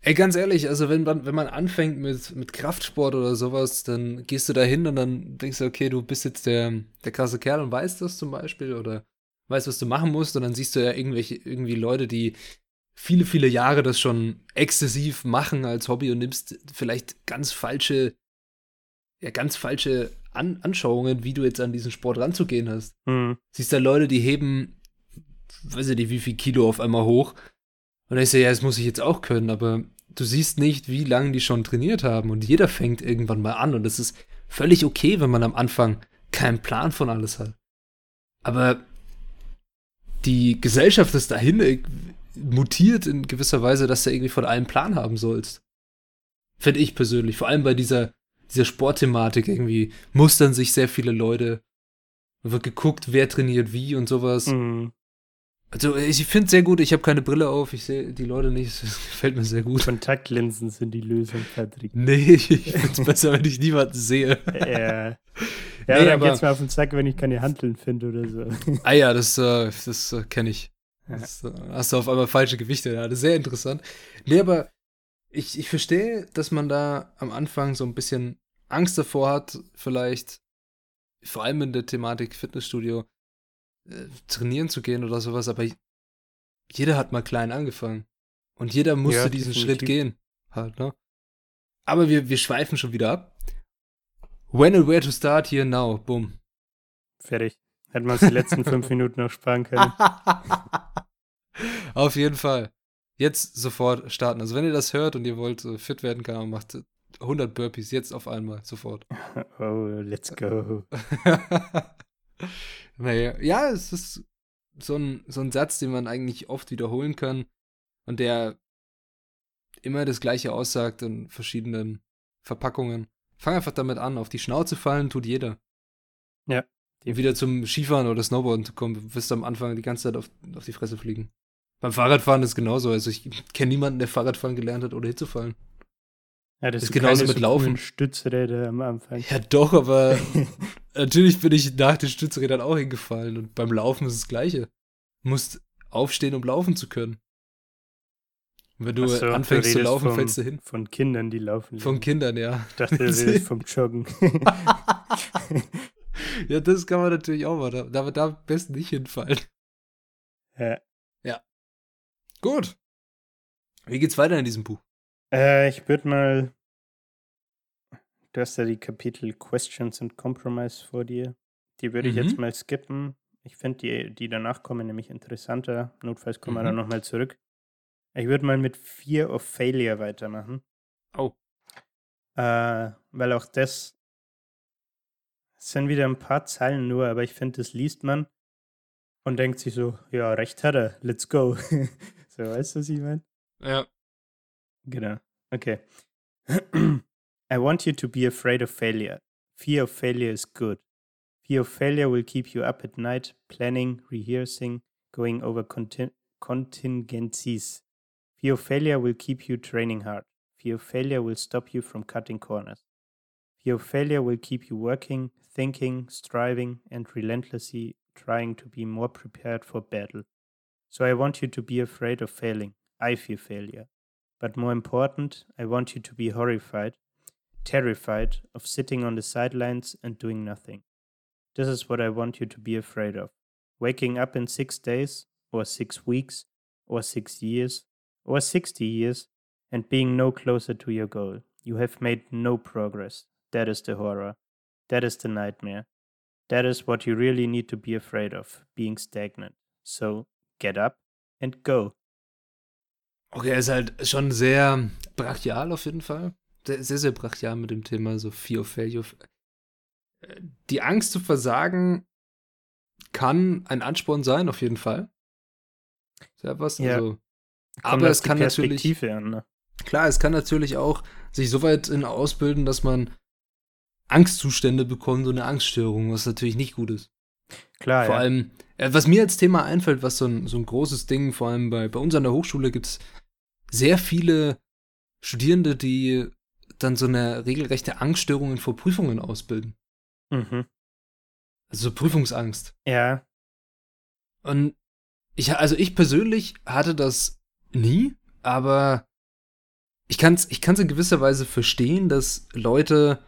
Ey, ganz ehrlich, also wenn man, wenn man anfängt mit, mit Kraftsport oder sowas, dann gehst du da hin und dann denkst du, okay, du bist jetzt der, der krasse Kerl und weißt das zum Beispiel oder weißt, was du machen musst und dann siehst du ja irgendwelche, irgendwie Leute, die viele, viele Jahre das schon exzessiv machen als Hobby und nimmst vielleicht ganz falsche, ja, ganz falsche An Anschauungen, wie du jetzt an diesen Sport ranzugehen hast. Hm. Siehst da Leute, die heben, weiß ich nicht, wie viel Kilo auf einmal hoch. Und ich sehe, ja, das muss ich jetzt auch können, aber du siehst nicht, wie lange die schon trainiert haben. Und jeder fängt irgendwann mal an. Und es ist völlig okay, wenn man am Anfang keinen Plan von alles hat. Aber die Gesellschaft ist dahin äh, mutiert in gewisser Weise, dass du irgendwie von allem Plan haben sollst. Finde ich persönlich. Vor allem bei dieser, dieser Sportthematik irgendwie mustern sich sehr viele Leute. Da wird geguckt, wer trainiert wie und sowas. Hm. Also ich finde es sehr gut, ich habe keine Brille auf, ich sehe die Leute nicht, es gefällt mir sehr gut. Kontaktlinsen sind die Lösung, Patrick. Nee, ich finde es besser, wenn ich niemanden sehe. ja, ja Nee, dann aber- geht's mir auf den Sack, wenn ich keine Hanteln finde oder so. Ah ja, das, äh, das äh, kenne ich. Ja. Das, äh, hast du auf einmal falsche Gewichte, ja, das ist sehr interessant. Nee, aber ich, ich verstehe, dass man da am Anfang so ein bisschen Angst davor hat, vielleicht, vor allem in der Thematik Fitnessstudio, äh, trainieren zu gehen oder sowas, aber jeder hat mal klein angefangen. Und jeder musste Ja, diesen. Schritt gehen. Halt, ne? Aber wir, wir schweifen schon wieder ab. When and where to start here now. Bumm. Fertig. Hätten wir uns die letzten fünf Minuten noch sparen können. Auf jeden Fall. Jetzt sofort starten. Also wenn ihr das hört und ihr wollt äh, fit werden, kann man macht 100 Burpees jetzt auf einmal, sofort. Oh, let's go. naja, ja, es ist so ein, so ein Satz, den man eigentlich oft wiederholen kann und der immer das Gleiche aussagt in verschiedenen Verpackungen. Fang einfach damit an. Auf die Schnauze fallen tut jeder. Ja. Wieder zum Skifahren oder Snowboarden zu kommen, du wirst am Anfang die ganze Zeit auf, auf die Fresse fliegen. Beim Fahrradfahren ist es genauso. Also ich kenne niemanden, der Fahrradfahren gelernt hat, ohne hinzufallen. Ja, das Ist genauso mit so Laufen. Stützräder am Anfang. Ja, doch, aber natürlich bin ich nach den Stützrädern auch hingefallen und beim Laufen ist es das Gleiche. Du musst aufstehen, um laufen zu können. Und wenn du so, anfängst zu redest laufen, vom- fällst du hin. Von Kindern, die laufen. Von. Kindern, ja. Ich dachte, du redest vom Joggen. ja, das kann man natürlich auch mal. Da, da, da am besten nicht hinfallen. ja. Gut. Wie geht's weiter in diesem Buch? Äh, ich würde mal. Du hast ja die Kapitel Questions and Compromise vor dir. Die würde ich Mhm. jetzt mal skippen. Ich finde die, die danach kommen nämlich interessanter. Notfalls kommen wir dann Mhm. nochmal zurück. Ich würde mal mit Fear of Failure weitermachen. Oh. Äh, weil auch das es sind wieder ein paar Zeilen nur, aber ich finde, das liest man und denkt sich so, ja, recht hat er, let's go. so, weißt du, was ich meine? Ja. Genau. Okay. I want you to be afraid of failure. Fear of failure is good. Fear of failure will keep you up at night, planning, rehearsing, going over contin- contingencies. Fear of failure will keep you training hard. Fear of failure will stop you from cutting corners. Fear of failure will keep you working, thinking, striving, and relentlessly trying to be more prepared for battle. So I want you to be afraid of failing. I fear failure. But more important, I want you to be horrified, terrified of sitting on the sidelines and doing nothing. This is what I want you to be afraid of. Waking up in six days, or six weeks, or six years, or 60 years, and being no closer to your goal. You have made no progress. That is the horror. That is the nightmare. That is what you really need to be afraid of being stagnant. So get up and go. Okay, er ist halt schon sehr brachial auf jeden Fall. Sehr, sehr, sehr brachial mit dem Thema so Fear of Failure. Äh, Die Angst zu versagen kann ein Ansporn sein, auf jeden Fall. Sehr was. Ja. Also, aber es kann natürlich, an, ne? klar, es kann natürlich auch sich so weit in ausbilden, dass man Angstzustände bekommt und eine Angststörung, was natürlich nicht gut ist. Klar, Vor ja. allem, äh, was mir als Thema einfällt, was so ein, so ein großes Ding, vor allem bei, bei uns an der Hochschule gibt es sehr viele Studierende, die dann so eine regelrechte Angststörung vor Prüfungen ausbilden. Mhm. Also so Prüfungsangst. Ja, Und ich, also ich persönlich hatte das nie, aber ich kann es ich kann's in gewisser Weise verstehen, dass Leute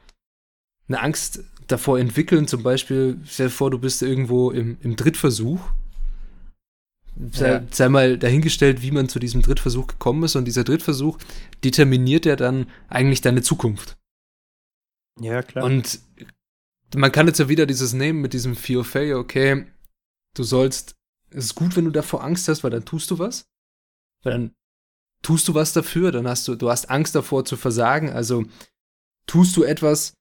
eine Angst davor entwickeln. Zum Beispiel, stell dir vor, du bist irgendwo im, im Drittversuch. Sei, Ja. sei mal dahingestellt, wie man zu diesem Drittversuch gekommen ist. Und dieser Drittversuch determiniert ja dann eigentlich deine Zukunft. ja, klar. Und man kann jetzt ja wieder dieses nehmen mit diesem Fear of Failure, okay, du sollst, es ist gut, wenn du davor Angst hast, weil dann tust du was. Weil dann tust du was dafür, dann hast du, du hast Angst davor zu versagen, also tust du etwas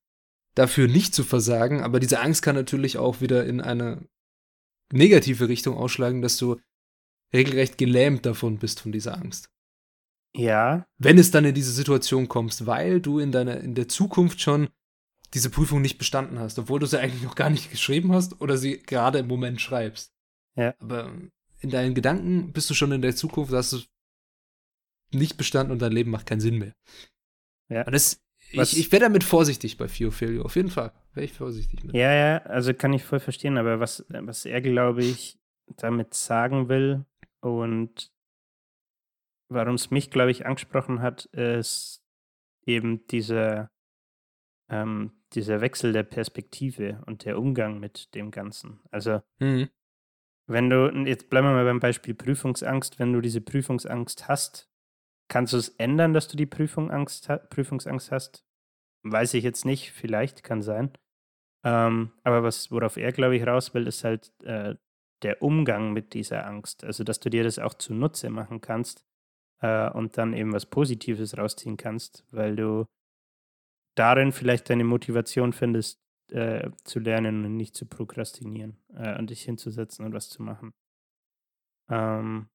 dafür nicht zu versagen, aber diese Angst kann natürlich auch wieder in eine negative Richtung ausschlagen, dass du regelrecht gelähmt davon bist von dieser Angst ja, wenn es dann in diese Situation kommst, weil du in deiner in der Zukunft schon diese Prüfung nicht bestanden hast, obwohl du sie eigentlich noch gar nicht geschrieben hast oder sie gerade im Moment schreibst. Ja. Aber in deinen Gedanken bist du schon in der Zukunft, hast du nicht bestanden und dein Leben macht keinen Sinn mehr. Ja. Und das, Was- ich, ich wäre damit vorsichtig bei Fear of Failure, auf jeden Fall. Wäre ich vorsichtig mit. ja, ja, also kann ich voll verstehen, aber was, was er, glaube ich, damit sagen will und warum es mich, glaube ich, angesprochen hat, ist eben dieser, ähm, dieser Wechsel der Perspektive und der Umgang mit dem Ganzen. Also Mhm. Wenn du, jetzt bleiben wir mal beim Beispiel Prüfungsangst, wenn du diese Prüfungsangst hast, kannst du es ändern, dass du die Prüfungsangst, ha Prüfungsangst hast? Weiß ich jetzt nicht, vielleicht kann sein. Ähm, aber was, worauf er, glaube ich, raus will, ist halt äh, der Umgang mit dieser Angst. Also, dass du dir das auch zunutze machen kannst äh, und dann eben was Positives rausziehen kannst, weil du darin vielleicht deine Motivation findest, äh, zu lernen und nicht zu prokrastinieren äh, und dich hinzusetzen und was zu machen. Ähm,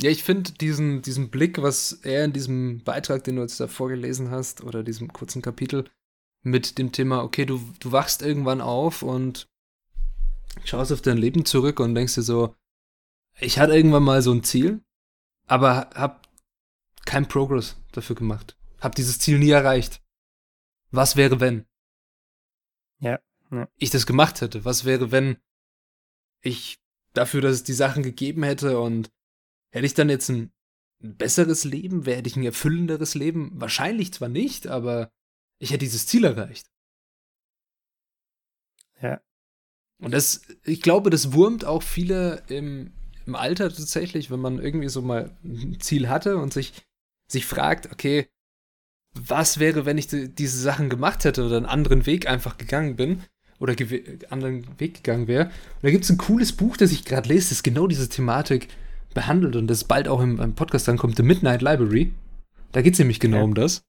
Ja, ich finde diesen, diesen Blick, was er in diesem Beitrag, den du jetzt da vorgelesen hast, oder diesem kurzen Kapitel, mit dem Thema, okay, du, du wachst irgendwann auf und schaust auf dein Leben zurück und denkst dir so, ich hatte irgendwann mal so ein Ziel, aber hab keinen Progress dafür gemacht. Hab dieses Ziel nie erreicht. Was wäre, wenn? Ja, ja. Ich das gemacht hätte. Was wäre, wenn ich dafür, dass es die Sachen gegeben hätte und hätte ich dann jetzt ein besseres Leben? Wäre ich ein erfüllenderes Leben? Wahrscheinlich zwar nicht, aber ich hätte dieses Ziel erreicht. Ja. Und das, ich glaube, das wurmt auch viele im, im Alter tatsächlich, wenn man irgendwie so mal ein Ziel hatte und sich, sich fragt, okay, was wäre, wenn ich die, diese Sachen gemacht hätte oder einen anderen Weg einfach gegangen bin oder gew- anderen Weg gegangen wäre. Und da gibt es ein cooles Buch, das ich gerade lese, das genau diese Thematik behandelt und das bald auch im, im Podcast dann kommt, The Midnight Library. Da geht es nämlich genau Ja. um das.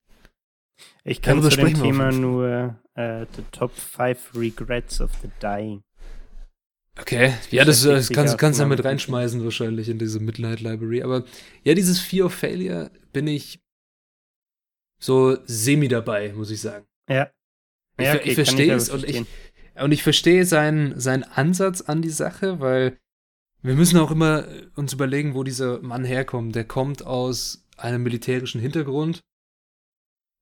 Ich kann Darüber zu dem Thema nur äh, The Top 5 Regrets of the Dying. Okay, ja, das, beschäftigt das kannst, kannst du damit reinschmeißen wahrscheinlich in diese Midnight Library. Aber ja, dieses Fear of Failure bin ich so semi dabei, muss ich sagen. Ja. Ich, ja, okay, ich kann verstehe es und ich, und ich verstehe seinen, seinen Ansatz an die Sache, weil wir müssen auch immer uns überlegen, wo dieser Mann herkommt. Der kommt aus einem militärischen Hintergrund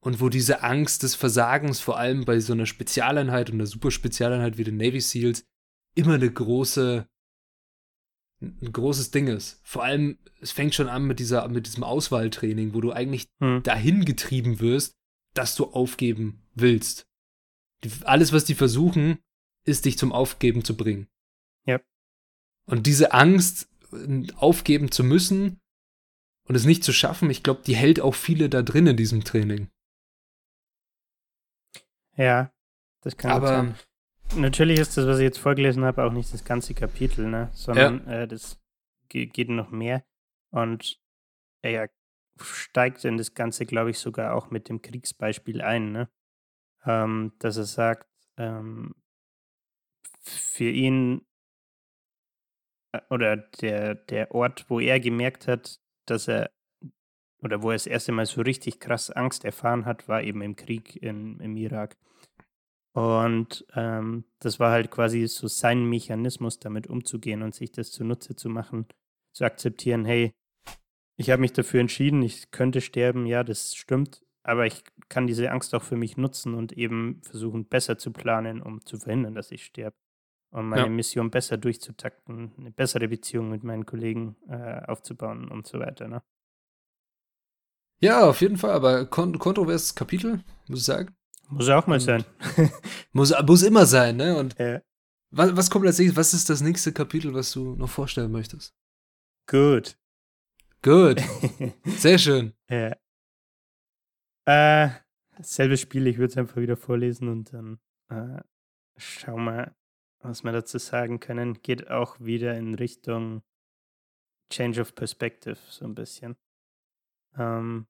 und wo diese Angst des Versagens, vor allem bei so einer Spezialeinheit und einer Superspezialeinheit wie den Navy SEALs, immer eine große, ein großes Ding ist. Vor allem, es fängt schon an mit dieser, mit diesem Auswahltraining, wo du eigentlich Hm. dahin getrieben wirst, dass du aufgeben willst. Die, alles, was die versuchen, ist dich zum Aufgeben zu bringen. Ja. Und diese Angst, aufgeben zu müssen und es nicht zu schaffen, ich glaube, die hält auch viele da drin in diesem Training. Ja, das kann Aber sein. Natürlich ist das, was ich jetzt vorgelesen habe, auch nicht das ganze Kapitel, ne? sondern äh, das ge geht noch mehr. Und er steigt in das Ganze, glaube ich, sogar auch mit dem Kriegsbeispiel ein, ne? ähm, dass er sagt, ähm, für ihn oder der, der Ort, wo er gemerkt hat, dass er oder wo er das erste Mal so richtig krass Angst erfahren hat, war eben im Krieg in, im Irak. Und ähm, das war halt quasi so sein Mechanismus, damit umzugehen und sich das zunutze zu machen, zu akzeptieren, hey, ich habe mich dafür entschieden, ich könnte sterben, ja, das stimmt, aber ich kann diese Angst auch für mich nutzen und eben versuchen, besser zu planen, um zu verhindern, dass ich sterbe. Um meine ja. Mission besser durchzutakten, eine bessere Beziehung mit meinen Kollegen äh, aufzubauen und so weiter. Ne? Ja, auf jeden Fall, aber kont kontroverses Kapitel, muss ich sagen. Muss auch mal und sein. muss, muss immer sein, ne? Und ja. was, was kommt als nächstes? Was ist das nächste Kapitel, was du noch vorstellen möchtest? Gut. Gut. Sehr schön. Ja. Äh, selbe Spiel, ich würde es einfach wieder vorlesen und dann äh, schauen wir, was wir dazu sagen können. Geht auch wieder in Richtung Change of Perspective, so ein bisschen. Um, ähm,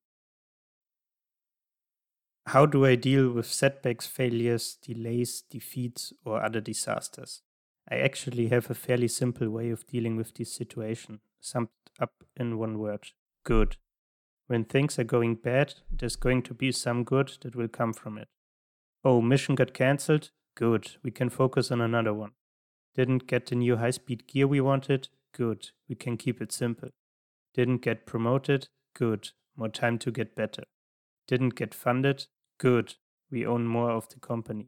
how do I deal with setbacks, failures, delays, defeats, or other disasters? I actually have a fairly simple way of dealing with this situation, summed up in one word good. When things are going bad, there's going to be some good that will come from it. Oh, mission got cancelled? Good, we can focus on another one. Didn't get the new high speed gear we wanted? Good, we can keep it simple. Didn't get promoted? Good, more time to get better. Didn't get funded? Good, we own more of the company.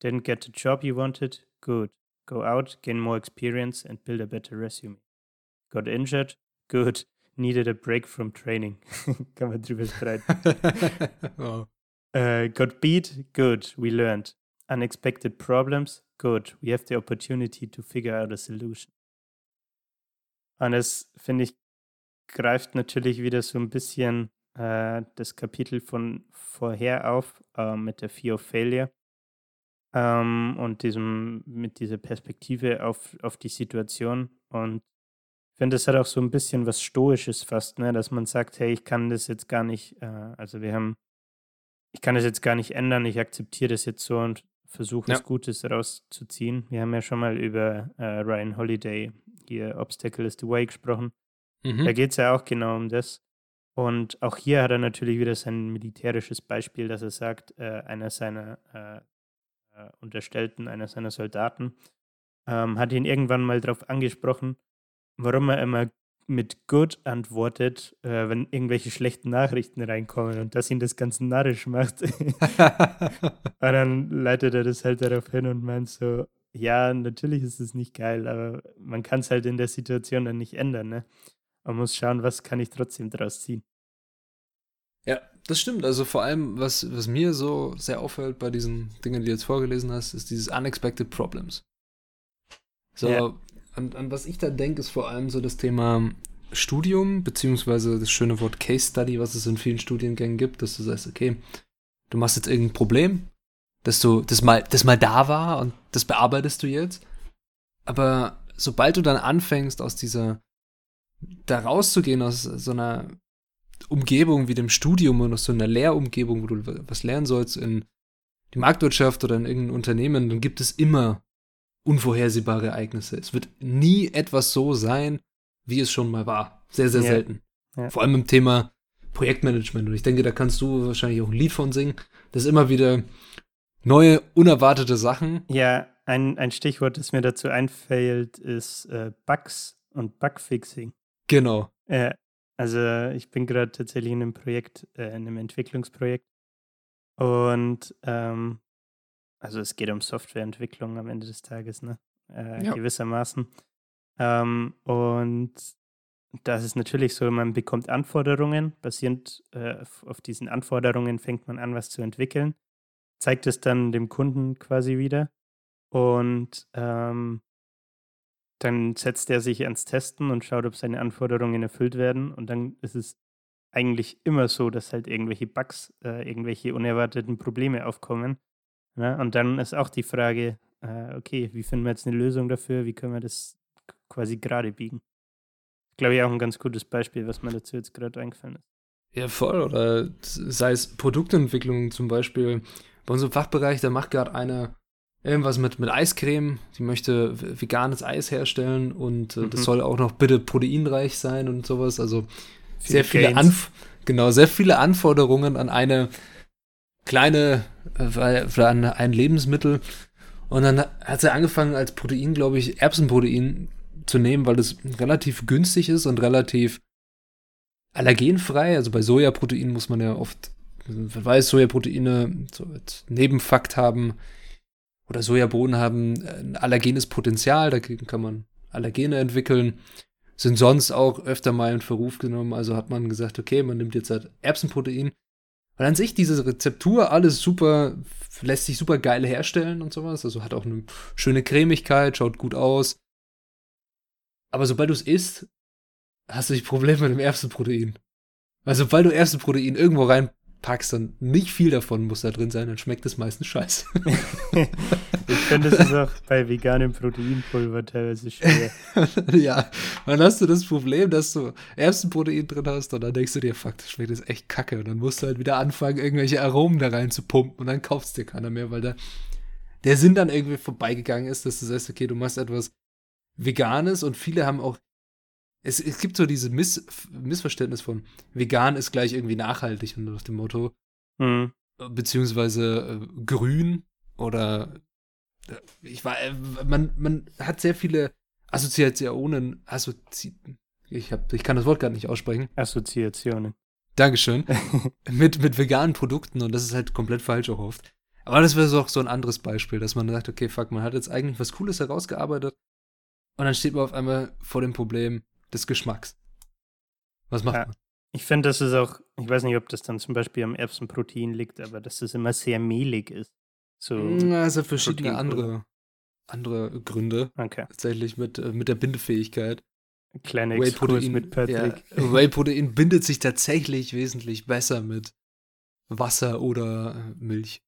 Didn't get the job you wanted? Good, go out, gain more experience, and build a better resume. Got injured? Good, needed a break from training. Kann man drüber streiten. wow. Uh, got beat? Good, we learned. Unexpected problems? Good, we have the opportunity to figure out a solution. Und das, finde ich, greift natürlich wieder so ein bisschen äh, das Kapitel von vorher auf äh, mit der Fear of Failure ähm, und diesem, mit dieser Perspektive auf, auf die Situation. Und ich finde, das hat auch so ein bisschen was Stoisches fast, ne? dass man sagt, hey, ich kann das jetzt gar nicht, äh, also wir haben, ich kann das jetzt gar nicht ändern, ich akzeptiere das jetzt so und versuche ja. was Gutes rauszuziehen. Wir haben ja schon mal über äh, Ryan Holiday hier Obstacle is the Way gesprochen. Mhm. Da geht es ja auch genau um das. Und auch hier hat er natürlich wieder sein militärisches Beispiel, dass er sagt, äh, einer seiner äh, äh, Unterstellten, einer seiner Soldaten, ähm, hat ihn irgendwann mal darauf angesprochen, warum er immer mit Good antwortet, äh, wenn irgendwelche schlechten Nachrichten reinkommen und dass ihn das ganz narrisch macht. und dann leitet er das halt darauf hin und meint so, ja, natürlich ist es nicht geil, aber man kann es halt in der Situation dann nicht ändern, ne? Man muss schauen, was kann ich trotzdem daraus ziehen. Ja, das stimmt. Also vor allem, was, was mir so sehr auffällt bei diesen Dingen, die du jetzt vorgelesen hast, ist dieses Unexpected Problems. So, ja. An, an was ich da denke, ist vor allem so das Thema Studium, beziehungsweise das schöne Wort Case Study, was es in vielen Studiengängen gibt, dass du sagst, okay, du machst jetzt irgendein Problem, dass du das mal, das mal da war und das bearbeitest du jetzt. Aber sobald du dann anfängst, aus dieser da rauszugehen aus so einer Umgebung wie dem Studium und aus so einer Lehrumgebung, wo du was lernen sollst in die Marktwirtschaft oder in irgendeinem Unternehmen, dann gibt es immer unvorhersehbare Ereignisse. Es wird nie etwas so sein, wie es schon mal war. Sehr, sehr ja. selten. Ja. Vor allem im Thema Projektmanagement. Und ich denke, da kannst du wahrscheinlich auch ein Lied von singen. Das ist immer wieder neue, unerwartete Sachen. Ja, ein, ein Stichwort, das mir dazu einfällt, ist äh, Bugs und Bugfixing. Genau. Äh, also ich bin gerade tatsächlich in einem Projekt, äh, in einem Entwicklungsprojekt. Und ähm, also es geht um Softwareentwicklung am Ende des Tages, ne? Äh, ja. Gewissermaßen. Ähm, und das ist natürlich so, man bekommt Anforderungen, basierend äh, auf diesen Anforderungen fängt man an, was zu entwickeln, zeigt es dann dem Kunden quasi wieder. Und ähm, dann setzt er sich ans Testen und schaut, ob seine Anforderungen erfüllt werden. Und dann ist es eigentlich immer so, dass halt irgendwelche Bugs, äh, irgendwelche unerwarteten Probleme aufkommen. Ne? Und dann ist auch die Frage, äh, okay, wie finden wir jetzt eine Lösung dafür? Wie können wir das quasi gerade biegen? Glaube ich auch ein ganz gutes Beispiel, was mir dazu jetzt gerade eingefallen ist. Ja, voll. Oder sei es Produktentwicklung zum Beispiel. Bei unserem Fachbereich, da macht gerade einer irgendwas mit, mit Eiscreme. Sie möchte veganes Eis herstellen und äh, mhm. das soll auch noch bitte proteinreich sein und sowas. Also Viel sehr viele Anf genau, sehr viele Anforderungen an eine kleine, äh, ein, Lebensmittel. Und dann hat sie angefangen als Protein, glaube ich, Erbsenprotein zu nehmen, weil das relativ günstig ist und relativ allergenfrei. Also bei Sojaprotein muss man ja oft, man weiß, Sojaproteine so als Nebenfakt haben oder Sojabohnen haben ein allergenes Potenzial, dagegen kann man Allergene entwickeln. Sind sonst auch öfter mal in Verruf genommen, also hat man gesagt, okay, man nimmt jetzt halt Erbsenprotein. Und an sich diese Rezeptur, alles super, lässt sich super geil herstellen und sowas. Also hat auch eine schöne Cremigkeit, schaut gut aus. Aber sobald du es isst, hast du dich Probleme mit dem Erbsenprotein. Weil sobald du Erbsenprotein irgendwo reinpackst, dann nicht viel davon muss da drin sein, dann schmeckt es meistens scheiße. ich finde, das ist auch bei veganem Proteinpulver teilweise schwer. ja, dann hast du das Problem, dass du Erbsenprotein drin hast und dann denkst du dir, fuck, das schmeckt jetzt echt kacke. Und dann musst du halt wieder anfangen, irgendwelche Aromen da rein zu pumpen und dann kaufst dir keiner mehr, weil da der Sinn dann irgendwie vorbeigegangen ist, dass du sagst, okay, du machst etwas Veganes und viele haben auch. Es, es gibt so dieses Miss, Missverständnis von vegan ist gleich irgendwie nachhaltig und nach dem Motto. Mhm. Beziehungsweise äh, grün oder äh, ich war, äh, man, man hat sehr viele Assoziationen, Assozi ich, hab, ich kann das Wort gar nicht aussprechen. Assoziationen. Dankeschön. mit, mit veganen Produkten und das ist halt komplett falsch auch oft. Aber das wäre so auch so ein anderes Beispiel, dass man sagt, okay, fuck, man hat jetzt eigentlich was Cooles herausgearbeitet und dann steht man auf einmal vor dem Problem des Geschmacks. Was macht ja. man? Ich finde, das ist auch, ich weiß nicht, ob das dann zum Beispiel am Erbsenprotein liegt, aber dass das immer sehr mehlig ist. So also verschiedene andere, andere Gründe. Okay. Tatsächlich mit, äh, mit der Bindefähigkeit. Kleine Whey-Protein mit Patrick. Ja, Whey-Protein bindet sich tatsächlich wesentlich besser mit Wasser oder äh, Milch.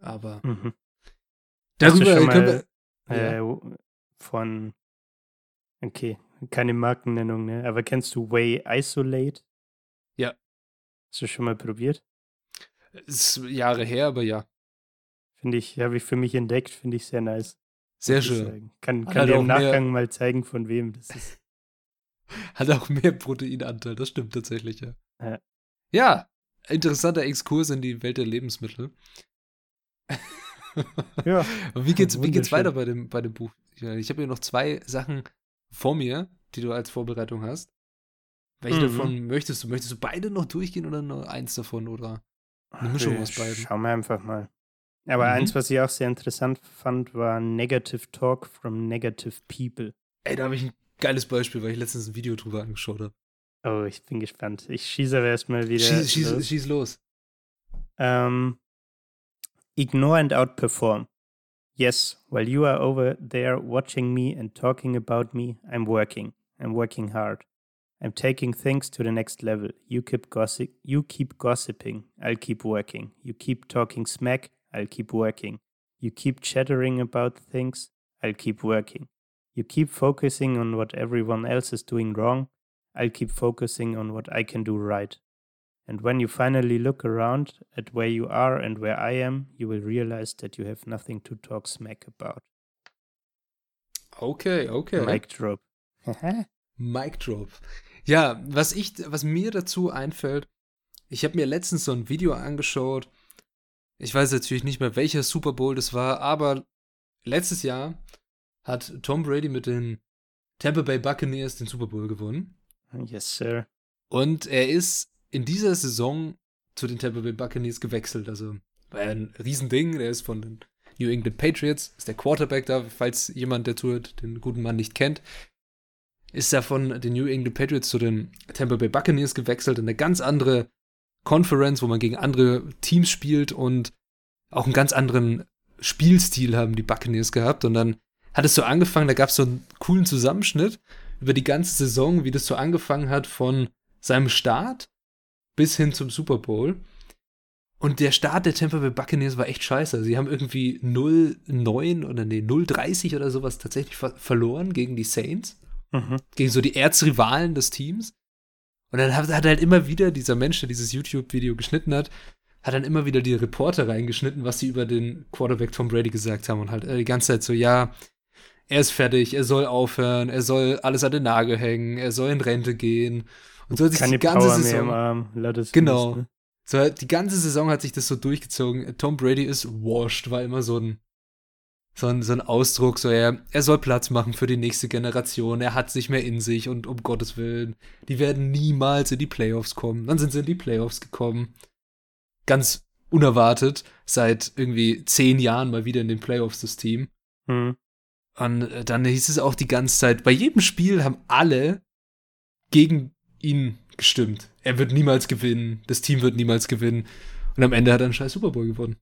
Aber mhm. darüber können wir. Äh, ja. Von Okay, keine Markennennung, ne? Aber kennst du Way Isolate? Ja. Hast du schon mal probiert? Ist Jahre her, aber ja. Finde ich, habe ich für mich entdeckt, finde ich sehr nice. Sehr schön. Kann, kann dir im Nachgang mehr, mal zeigen, von wem das ist. Hat auch mehr Proteinanteil, das stimmt tatsächlich, ja. Ja, ja interessanter Exkurs in die Welt der Lebensmittel. ja. wie geht's, wie geht's weiter bei dem, bei dem Buch? Ich habe hier noch zwei Sachen vor mir, die du als Vorbereitung hast. Welche mhm. davon möchtest du? Möchtest du beide noch durchgehen oder nur eins davon oder eine Mischung aus beiden? Schauen wir einfach mal. Aber mhm. eins, was ich auch sehr interessant fand, war Negative Talk from Negative People. Ey, da habe ich ein geiles Beispiel, weil ich letztens ein Video drüber angeschaut habe. Oh, ich bin gespannt. Ich schieße aber erstmal wieder. Schieß, schieß los. Schieß los. Ähm, ignore and outperform. Yes, while you are over there watching me and talking about me, I'm working. I'm working hard. I'm taking things to the next level. You keep gossip you keep gossiping, I'll keep working. You keep talking smack, I'll keep working. You keep chattering about things, I'll keep working. You keep focusing on what everyone else is doing wrong, I'll keep focusing on what I can do right. And when you finally look around at where you are and where I am, you will realize that you have nothing to talk smack about. Okay, okay. Mic drop. Mic drop. Ja, was ich, was mir dazu einfällt, ich habe mir letztens so ein Video angeschaut. Ich weiß natürlich nicht mehr, welcher Super Bowl das war, aber letztes Jahr hat Tom Brady mit den Tampa Bay Buccaneers den Super Bowl gewonnen. Yes, sir. Und er ist in dieser Saison zu den Tampa Bay Buccaneers gewechselt. Also war ja ein Riesending. Der ist von den New England Patriots, ist der Quarterback da, falls jemand, der zuhört, den guten Mann nicht kennt. Ist er von den New England Patriots zu den Tampa Bay Buccaneers gewechselt. In eine ganz andere Conference, wo man gegen andere Teams spielt und auch einen ganz anderen Spielstil haben die Buccaneers gehabt. Und dann hat es so angefangen, da gab es so einen coolen Zusammenschnitt über die ganze Saison, wie das so angefangen hat von seinem Start bis hin zum Super Bowl. Und der Start der Tampa Bay Buccaneers war echt scheiße. Sie haben irgendwie 0-9 oder nee, 0-30 oder sowas tatsächlich ver verloren gegen die Saints. Mhm. Gegen so die Erzrivalen des Teams. Und dann hat, hat halt immer wieder dieser Mensch, der dieses YouTube-Video geschnitten hat, hat dann immer wieder die Reporter reingeschnitten, was sie über den Quarterback Tom Brady gesagt haben. Und halt äh, die ganze Zeit so, ja, er ist fertig, er soll aufhören, er soll alles an den Nagel hängen, er soll in Rente gehen. Und soll sich Keine die ganze Power Saison. Genau. Wissen, ne? So, die ganze Saison hat sich das so durchgezogen. Tom Brady ist washed, war immer so ein, so ein, so ein Ausdruck, so er, er soll Platz machen für die nächste Generation, er hat sich mehr in sich und um Gottes Willen, die werden niemals in die Playoffs kommen. Dann sind sie in die Playoffs gekommen. Ganz unerwartet, seit irgendwie zehn Jahren mal wieder in den Playoffs das Team. Hm. Und äh, dann hieß es auch die ganze Zeit, bei jedem Spiel haben alle gegen ihn gestimmt. Er wird niemals gewinnen, das Team wird niemals gewinnen. Und am Ende hat er einen scheiß Super Bowl gewonnen.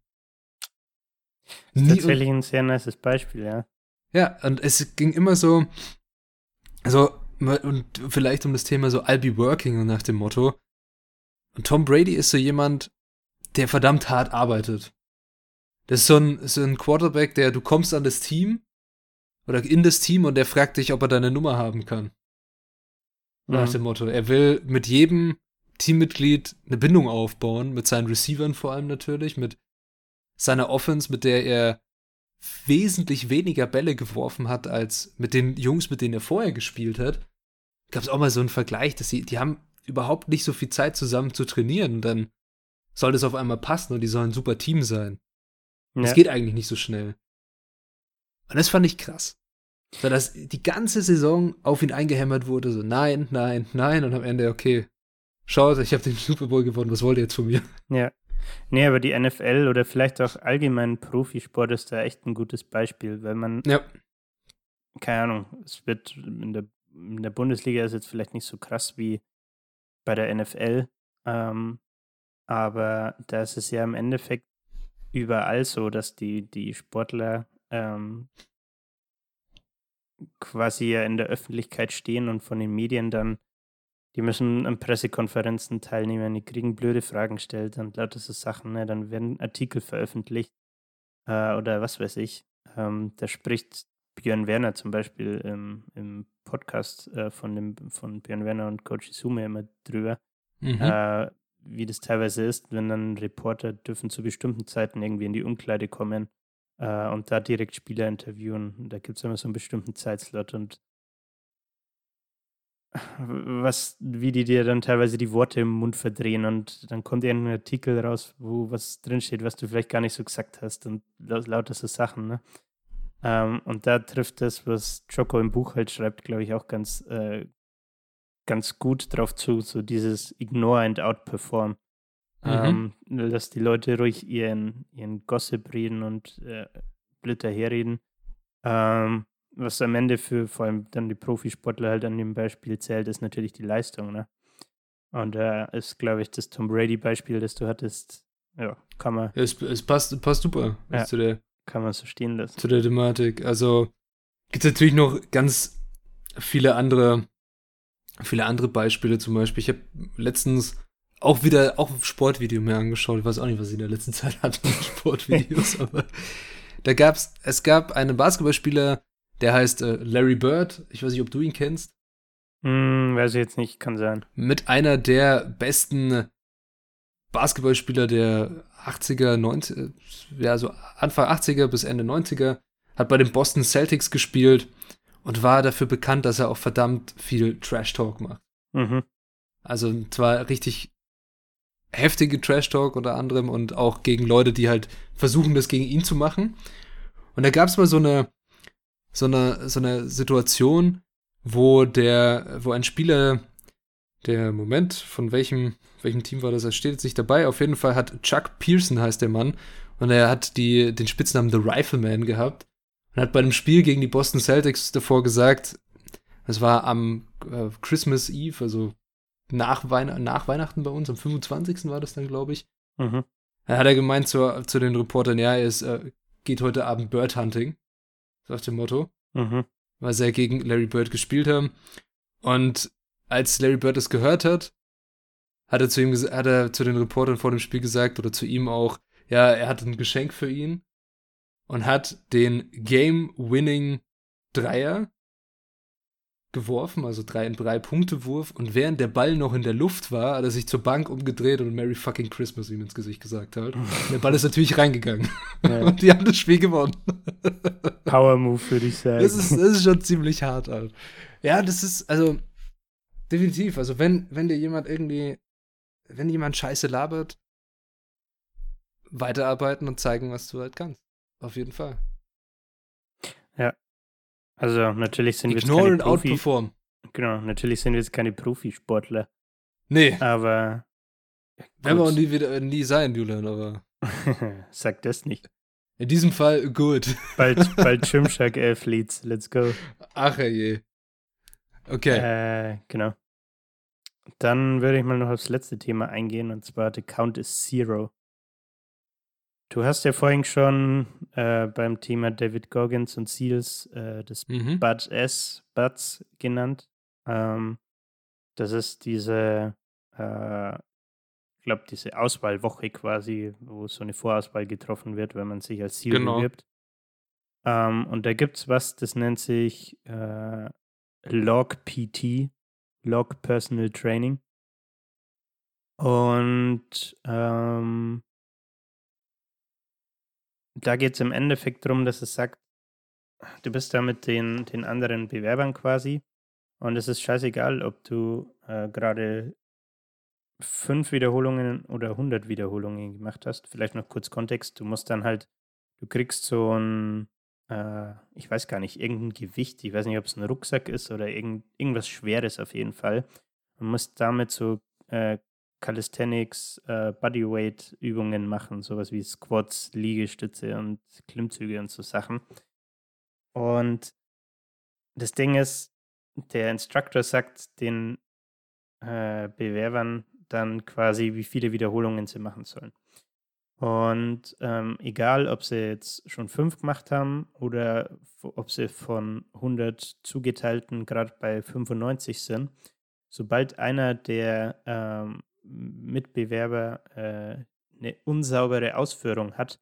Das ist tatsächlich ein sehr nices Beispiel, ja. Ja, und es ging immer so, also, und vielleicht um das Thema so I'll be working nach dem Motto. Und Tom Brady ist so jemand, der verdammt hart arbeitet. Das ist so ein, so ein Quarterback, der, du kommst an das Team oder in das Team und der fragt dich, ob er deine Nummer haben kann. Nach mhm. dem Motto. Er will mit jedem Teammitglied eine Bindung aufbauen, mit seinen Receivern vor allem natürlich, mit seiner Offense, mit der er wesentlich weniger Bälle geworfen hat als mit den Jungs, mit denen er vorher gespielt hat. Gab es auch mal so einen Vergleich, dass sie, die haben überhaupt nicht so viel Zeit zusammen zu trainieren und dann soll das auf einmal passen und die sollen ein super Team sein. Ja. Das geht eigentlich nicht so schnell. Und das fand ich krass. So, dass die ganze Saison auf ihn eingehämmert wurde, so nein, nein, nein, und am Ende, okay, schaut, ich habe den Super Bowl gewonnen, was wollt ihr jetzt von mir? Ja. Nee, aber die NFL oder vielleicht auch allgemein Profisport ist da echt ein gutes Beispiel, weil man, ja. keine Ahnung, es wird in der, in der Bundesliga ist jetzt vielleicht nicht so krass wie bei der NFL, ähm, aber da ist es ja im Endeffekt überall so, dass die, die Sportler ähm, quasi ja in der Öffentlichkeit stehen und von den Medien dann, die müssen an Pressekonferenzen teilnehmen, die kriegen blöde Fragen gestellt und lauter so Sachen, ne? dann werden Artikel veröffentlicht äh, oder was weiß ich. Ähm, da spricht Björn Werner zum Beispiel im, im Podcast äh, von, dem, von Björn Werner und Coach Isume immer drüber, mhm. äh, wie das teilweise ist, wenn dann Reporter dürfen zu bestimmten Zeiten irgendwie in die Umkleide kommen äh, und da direkt Spieler interviewen. Da gibt es immer so einen bestimmten Zeitslot und was, wie die dir dann teilweise die Worte im Mund verdrehen und dann kommt irgendein Artikel raus, wo was drinsteht, was du vielleicht gar nicht so gesagt hast und lauter so Sachen, ne? Ähm, und da trifft das, was Choco im Buch halt schreibt, glaube ich, auch ganz, äh, ganz gut drauf zu, so dieses Ignore and Outperform. Mhm. Ähm, dass die Leute ruhig ihren, ihren Gossip reden und äh, blöd daherreden. Ähm, was am Ende für vor allem dann die Profisportler halt an dem Beispiel zählt, ist natürlich die Leistung. Ne? Und da äh, ist, glaube ich, das Tom Brady-Beispiel, das du hattest, ja, kann man. Es, es passt, passt super ja, zu der. Kann man so stehen lassen. Zu der Thematik. Also gibt es natürlich noch ganz viele andere, viele andere Beispiele zum Beispiel. Ich habe letztens auch wieder, auch ein Sportvideo mir angeschaut. Ich weiß auch nicht, was ich in der letzten Zeit hatte mit Sportvideos, aber da gab's, es gab einen Basketballspieler, der heißt äh, Larry Bird. Ich weiß nicht, ob du ihn kennst. Hm, weiß ich jetzt nicht, kann sein. Mit einer der besten Basketballspieler der 80er, 90er, ja, so Anfang 80er bis Ende 90er, hat bei den Boston Celtics gespielt und war dafür bekannt, dass er auch verdammt viel Trash Talk macht. Mhm. Also zwar richtig heftige Trash-Talk unter anderem und auch gegen Leute, die halt versuchen, das gegen ihn zu machen. Und da gab es mal so eine, so eine, so eine Situation, wo der, wo ein Spieler, der Moment, von welchem, welchem Team war das, er steht jetzt nicht dabei, auf jeden Fall hat Chuck Pearson heißt der Mann und er hat die, den Spitznamen The Rifleman gehabt und hat bei einem Spiel gegen die Boston Celtics davor gesagt, es war am äh, Christmas Eve, also nach, Weihn nach Weihnachten bei uns, am 25. war das dann, glaube ich. Mhm. Da hat er gemeint zu, zu den Reportern, ja, er ist, äh, geht heute Abend Bird Hunting. So auf dem Motto. Mhm. Weil sie ja gegen Larry Bird gespielt haben. Und als Larry Bird es gehört hat, hat er zu ihm hat er zu den Reportern vor dem Spiel gesagt oder zu ihm auch, ja, er hat ein Geschenk für ihn und hat den Game-Winning Dreier geworfen, also drei, drei Punkte Wurf und während der Ball noch in der Luft war, hat er sich zur Bank umgedreht und Merry fucking Christmas ihm ins Gesicht gesagt hat. der Ball ist natürlich reingegangen ja. und die haben das Spiel gewonnen. Power Move würde ich sagen. Das ist, das ist schon ziemlich hart, Alter. Ja, das ist, also definitiv, also wenn, wenn dir jemand irgendwie, wenn jemand Scheiße labert, weiterarbeiten und zeigen, was du halt kannst. Auf jeden Fall. Ja. Also natürlich sind Ignore wir jetzt keine Profi outperform. Genau, natürlich sind wir jetzt keine Profisportler, Nee, aber werden wir auch nie wieder nie sein, Julian, aber sag das nicht. in diesem Fall gut. Bald, bald Gymshark Athletes, let's go. Ach je. Okay. Äh, genau. Dann würde ich mal noch aufs letzte Thema eingehen und zwar The Count is Zero. Du hast ja vorhin schon äh, beim Thema David Goggins und Seals äh, das Mhm. Bud S, Buds genannt. Ähm, das ist diese, äh, ich glaube, diese Auswahlwoche quasi, wo so eine Vorauswahl getroffen wird, wenn man sich als Seal Genau. bewirbt. Ähm, und da gibt es was, das nennt sich äh, Log PT, Log Personal Training. Und ähm, da geht es im Endeffekt darum, dass es sagt, du bist da mit den, den anderen Bewerbern quasi und es ist scheißegal, ob du äh, gerade fünf Wiederholungen oder 100 Wiederholungen gemacht hast. Vielleicht noch kurz Kontext. Du musst dann halt, du kriegst so ein, äh, ich weiß gar nicht, irgendein Gewicht. Ich weiß nicht, ob es ein Rucksack ist oder irgend, irgendwas Schweres auf jeden Fall. Und musst damit so äh, Calisthenics, äh, Bodyweight Übungen machen, sowas wie Squats, Liegestütze und Klimmzüge und so Sachen. Und das Ding ist, der Instructor sagt den äh, Bewerbern dann quasi, wie viele Wiederholungen sie machen sollen. Und ähm, egal, ob sie jetzt schon fünf gemacht haben oder ob sie von 100 zugeteilten gerade bei 95 sind, sobald einer der ähm, Mitbewerber äh, eine unsaubere Ausführung hat,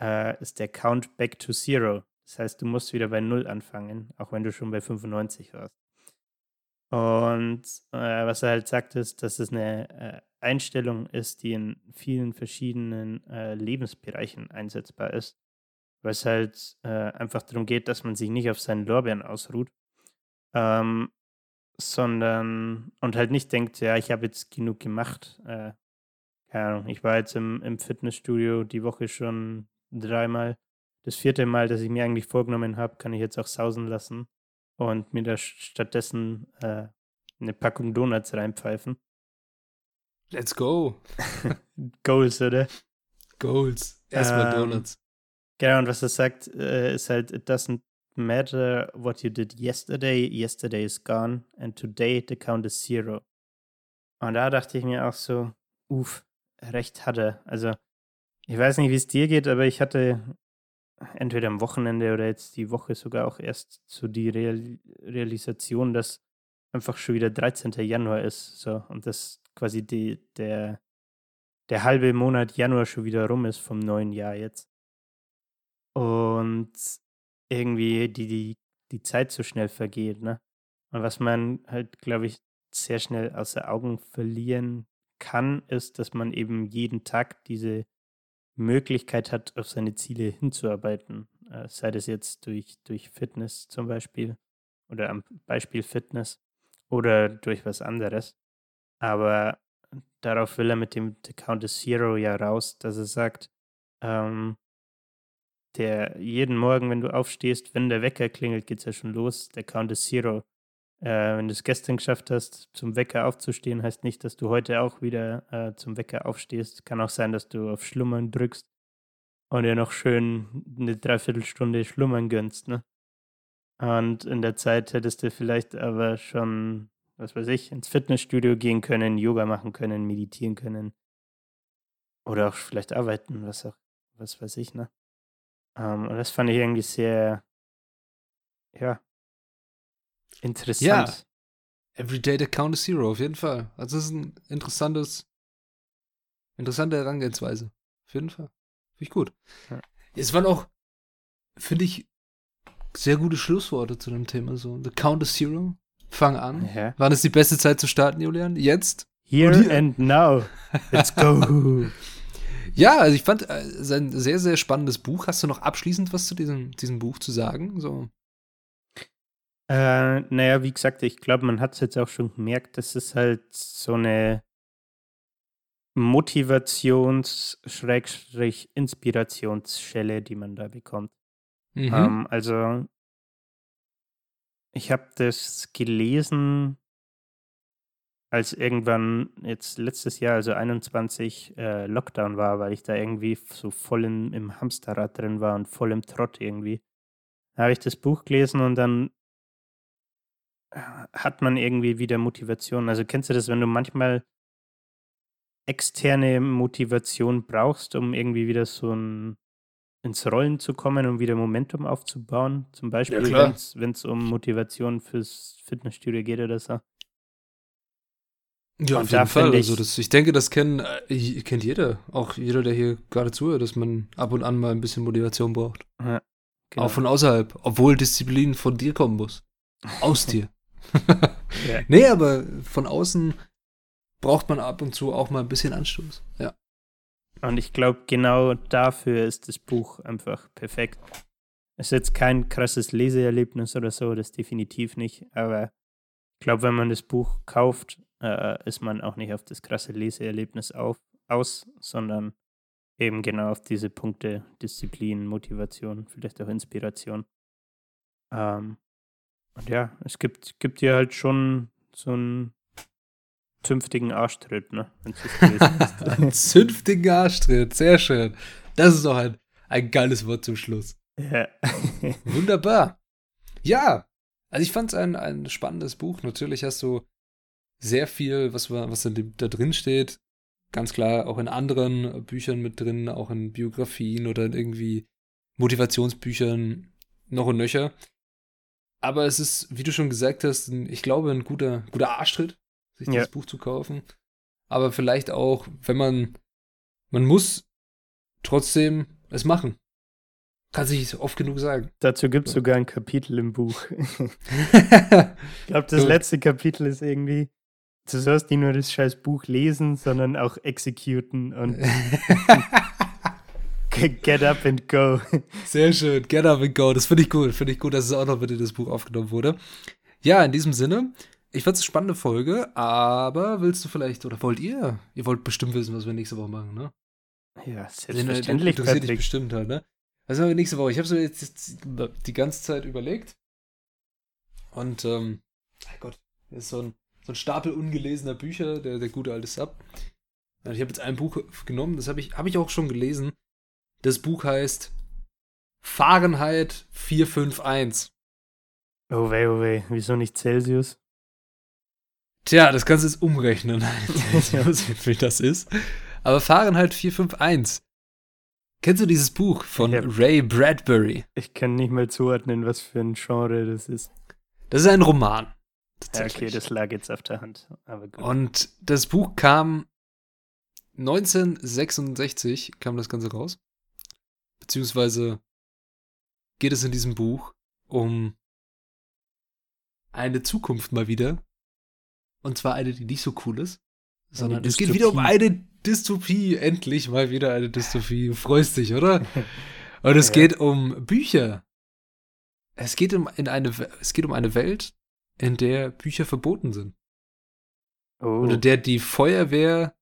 äh, ist der Count back to zero. Das heißt, du musst wieder bei Null anfangen, auch wenn du schon bei 95 warst. Und äh, was er halt sagt, ist, dass es eine äh, Einstellung ist, die in vielen verschiedenen äh, Lebensbereichen einsetzbar ist. Weil es halt äh, einfach darum geht, dass man sich nicht auf seinen Lorbeeren ausruht, ähm, sondern und halt nicht denkt, ja, ich habe jetzt genug gemacht. Äh, keine Ahnung, ich war jetzt im, im Fitnessstudio die Woche schon dreimal. Das vierte Mal, das ich mir eigentlich vorgenommen habe, kann ich jetzt auch sausen lassen und mir da stattdessen äh, eine Packung Donuts reinpfeifen. Let's go. Goals, oder? Goals. Erstmal Ähm, Donuts. Genau, und was er sagt, äh, ist halt, it doesn't matter what you did yesterday, yesterday is gone, and today the count is zero. Und da dachte ich mir auch so, uff, recht hat er. Also, ich weiß nicht, wie es dir geht, aber ich hatte entweder am Wochenende oder jetzt die Woche sogar auch erst so die Real Realisation, dass einfach schon wieder 13. Januar ist. So, und dass quasi die, der, der halbe Monat Januar schon wieder rum ist vom neuen Jahr jetzt. Und irgendwie die, die, die Zeit so schnell vergeht, ne? Und was man halt, glaube ich, sehr schnell außer Augen verlieren kann, ist, dass man eben jeden Tag diese Möglichkeit hat, auf seine Ziele hinzuarbeiten. Äh, sei das jetzt durch, durch Fitness zum Beispiel oder am Beispiel Fitness oder durch was anderes. Aber darauf will er mit dem Count is Zero ja raus, dass er sagt, ähm, der jeden Morgen, wenn du aufstehst, wenn der Wecker klingelt, geht es ja schon los. Der Count is Zero. Äh, wenn du es gestern geschafft hast, zum Wecker aufzustehen, heißt nicht, dass du heute auch wieder äh, zum Wecker aufstehst. Kann auch sein, dass du auf Schlummern drückst und dir noch schön eine Dreiviertelstunde Schlummern gönnst, ne? Und in der Zeit hättest du vielleicht aber schon, was weiß ich, ins Fitnessstudio gehen können, Yoga machen können, meditieren können. Oder auch vielleicht arbeiten, was auch, was weiß ich, ne? Ähm, und das fand ich irgendwie sehr, ja, interessant. Every day the count is zero, auf jeden Fall. Also das ist ein interessantes, interessante Herangehensweise. Auf jeden Fall. Finde ich gut. Ja. Es waren auch, finde ich, sehr gute Schlussworte zu dem Thema. So, the count is zero. Fang an. Ja. Wann ist die beste Zeit zu starten, Julian? Jetzt? Here hier. and now. Let's go. Ja, also ich fand äh, es ein sehr, sehr spannendes Buch. Hast du noch abschließend was zu diesem, diesem Buch zu sagen? So. Äh, naja, wie gesagt, ich glaube, man hat es jetzt auch schon gemerkt, das ist halt so eine Motivations-Inspirationsschelle, die man da bekommt. Mhm. Ähm, also, ich habe das gelesen, als irgendwann jetzt letztes Jahr, also 21, äh, Lockdown war, weil ich da irgendwie so voll in, im Hamsterrad drin war und voll im Trott irgendwie. Da habe ich das Buch gelesen und dann äh, hat man irgendwie wieder Motivation. Also kennst du das, wenn du manchmal externe Motivation brauchst, um irgendwie wieder so ein ins Rollen zu kommen und wieder Momentum aufzubauen? Zum Beispiel, klar. wenn es um Motivation fürs Fitnessstudio geht oder so. Ja, auf jeden Fall. Also ich- das, ich denke, das kennen, äh, kennt jeder. Auch jeder, der hier gerade zuhört, dass man ab und an mal ein bisschen Motivation braucht. Ja, genau. Auch von außerhalb. Obwohl Disziplin von dir kommen muss. Aus dir. Ja. Nee, aber von außen braucht man ab und zu auch mal ein bisschen Anstoß. Ja. Und ich glaube, genau dafür ist das Buch einfach perfekt. Es ist jetzt kein krasses Leseerlebnis oder so, das definitiv nicht. Aber ich glaube, wenn man das Buch kauft, äh, ist man auch nicht auf das krasse Leseerlebnis auf, aus, sondern eben genau auf diese Punkte Disziplin, Motivation, vielleicht auch Inspiration. Ähm, und ja, es gibt, gibt dir halt schon so einen zünftigen Arschtritt, ne? Ein zünftiger Arschtritt. Sehr schön. Das ist auch ein, ein geiles Wort zum Schluss. ja. Wunderbar. Ja, also ich fand es ein, ein spannendes Buch. Natürlich hast du sehr viel, was, wa- was da drin steht. Ganz klar auch in anderen Büchern mit drin, auch in Biografien oder in irgendwie Motivationsbüchern noch und nöcher. Aber es ist, wie du schon gesagt hast, ein, ich glaube, ein guter, guter Arschtritt, sich Ja. dieses Buch zu kaufen. Aber vielleicht auch, wenn man, man muss trotzdem es machen. Kann sich oft genug sagen. Dazu gibt es sogar ein Kapitel im Buch. Ich glaube, das letzte Kapitel ist irgendwie, du sollst nicht nur das scheiß Buch lesen, sondern auch exekuten und get up and go. Sehr schön. Get up and go. Das finde ich gut. Finde ich gut, dass es auch noch mit in das Buch aufgenommen wurde. Ja, in diesem Sinne, ich fand es eine spannende Folge, aber willst du vielleicht, oder wollt ihr? Ihr wollt bestimmt wissen, was wir nächste Woche machen, ne? Ja, Den- selbstverständlich, den Interessiert dich bestimmt halt, ne? Was machen wir nächste Woche? Ich habe so jetzt, jetzt die ganze Zeit überlegt. Und, ähm, mein Gott, ist so ein, so ein Stapel ungelesener Bücher, der, der gute alte Sub. Und ich habe jetzt ein Buch genommen, das habe ich, hab ich auch schon gelesen. Das Buch heißt Fahrenheit 451. Oh weh, oh weh, wieso nicht Celsius? Tja, das kannst du jetzt umrechnen, wie das ist. Aber Fahrenheit 451. Kennst du dieses Buch von Ja. Ray Bradbury? Ich kann nicht mal zuordnen, was für ein Genre das ist. Das ist ein Roman. Ja, okay, das lag jetzt auf der Hand. Aber gut. Und das Buch kam 1966, kam das Ganze raus. Beziehungsweise geht es in diesem Buch um eine Zukunft mal wieder. Und zwar eine, die nicht so cool ist. Sondern es geht wieder um eine Dystopie. Endlich mal wieder eine Dystopie. Du freust dich, oder? Und es Ja. geht um Bücher. Es geht um, in eine, es geht um eine Welt, in der Bücher verboten sind. oh, in der die Feuerwehr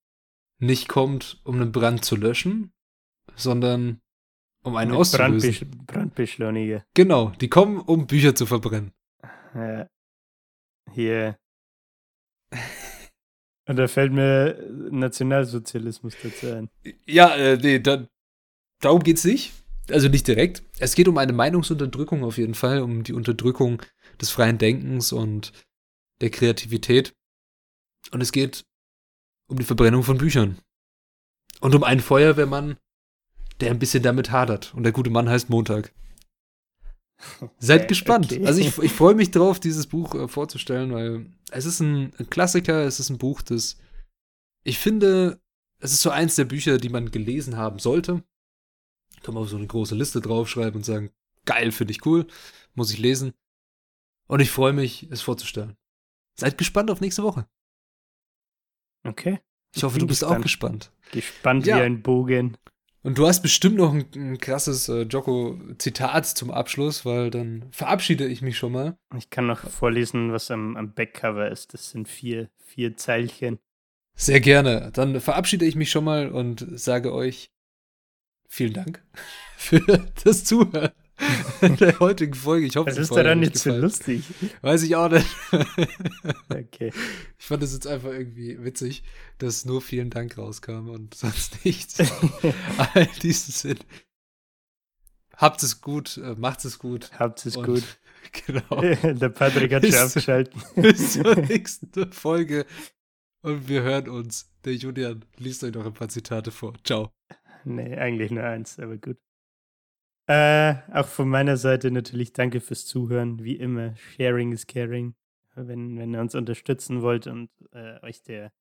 nicht kommt, um einen Brand zu löschen, sondern um einen mit auszulösen. Brandbesch Brandbeschleuniger. Genau, die kommen, um Bücher zu verbrennen. Ja. Hier. Und da fällt mir Nationalsozialismus dazu ein. Ja, äh, nee, da, darum geht's nicht. Also nicht direkt. Es geht um eine Meinungsunterdrückung auf jeden Fall, um die Unterdrückung des freien Denkens und der Kreativität. Und es geht um die Verbrennung von Büchern. Und um einen Feuerwehrmann, der ein bisschen damit hadert. Und der gute Mann heißt Montag. Seid Okay, gespannt. okay. Also ich, ich freue mich drauf, dieses Buch äh, vorzustellen, weil es ist ein, ein Klassiker, es ist ein Buch, das ich finde, es ist so eins der Bücher, die man gelesen haben sollte. Kann man auf so eine große Liste draufschreiben und sagen, geil, finde ich cool, muss ich lesen. Und ich freue mich, es vorzustellen. Seid gespannt auf nächste Woche. Okay. Ich hoffe, du bist auch gespannt. gespannt. Gespannt Ja. wie ein Bogen. Und du hast bestimmt noch ein, ein krasses äh, Jocko-Zitat zum Abschluss, weil dann verabschiede ich mich schon mal. Ich kann noch vorlesen, was am, am Backcover ist. Das sind vier, vier Zeilchen. Sehr gerne. Dann verabschiede ich mich schon mal und sage euch vielen Dank für das Zuhören der heutigen Folge. Ich hoffe, das ist daran nicht so lustig. Weiß ich auch nicht. okay. Ich fand es jetzt einfach irgendwie witzig, dass nur vielen Dank rauskam und sonst nichts. Aber in diesem Sinn. Habt es gut, äh, macht es gut. Habt es gut. Genau. Der Patrick hat schon abgeschalten. Bis zur nächsten Folge. Und wir hören uns. Der Julian liest euch noch ein paar Zitate vor. Ciao. Nee, eigentlich nur eins, aber gut. Äh, auch von meiner Seite natürlich danke fürs Zuhören. Wie immer, Sharing is Caring. Wenn, wenn ihr uns unterstützen wollt und äh, euch der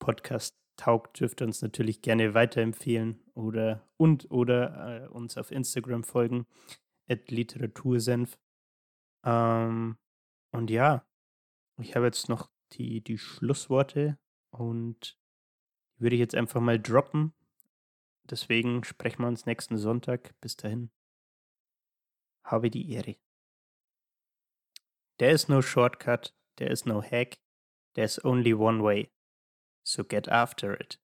Podcast taugt, dürft ihr uns natürlich gerne weiterempfehlen oder und oder äh, uns auf Instagram folgen, at Literatursenf. Ähm, und ja, ich habe jetzt noch die, die Schlussworte und würde ich jetzt einfach mal droppen. Deswegen sprechen wir uns nächsten Sonntag. Bis dahin habe die Ehre. There is no shortcut, there is no hack, there's only one way. So get after it.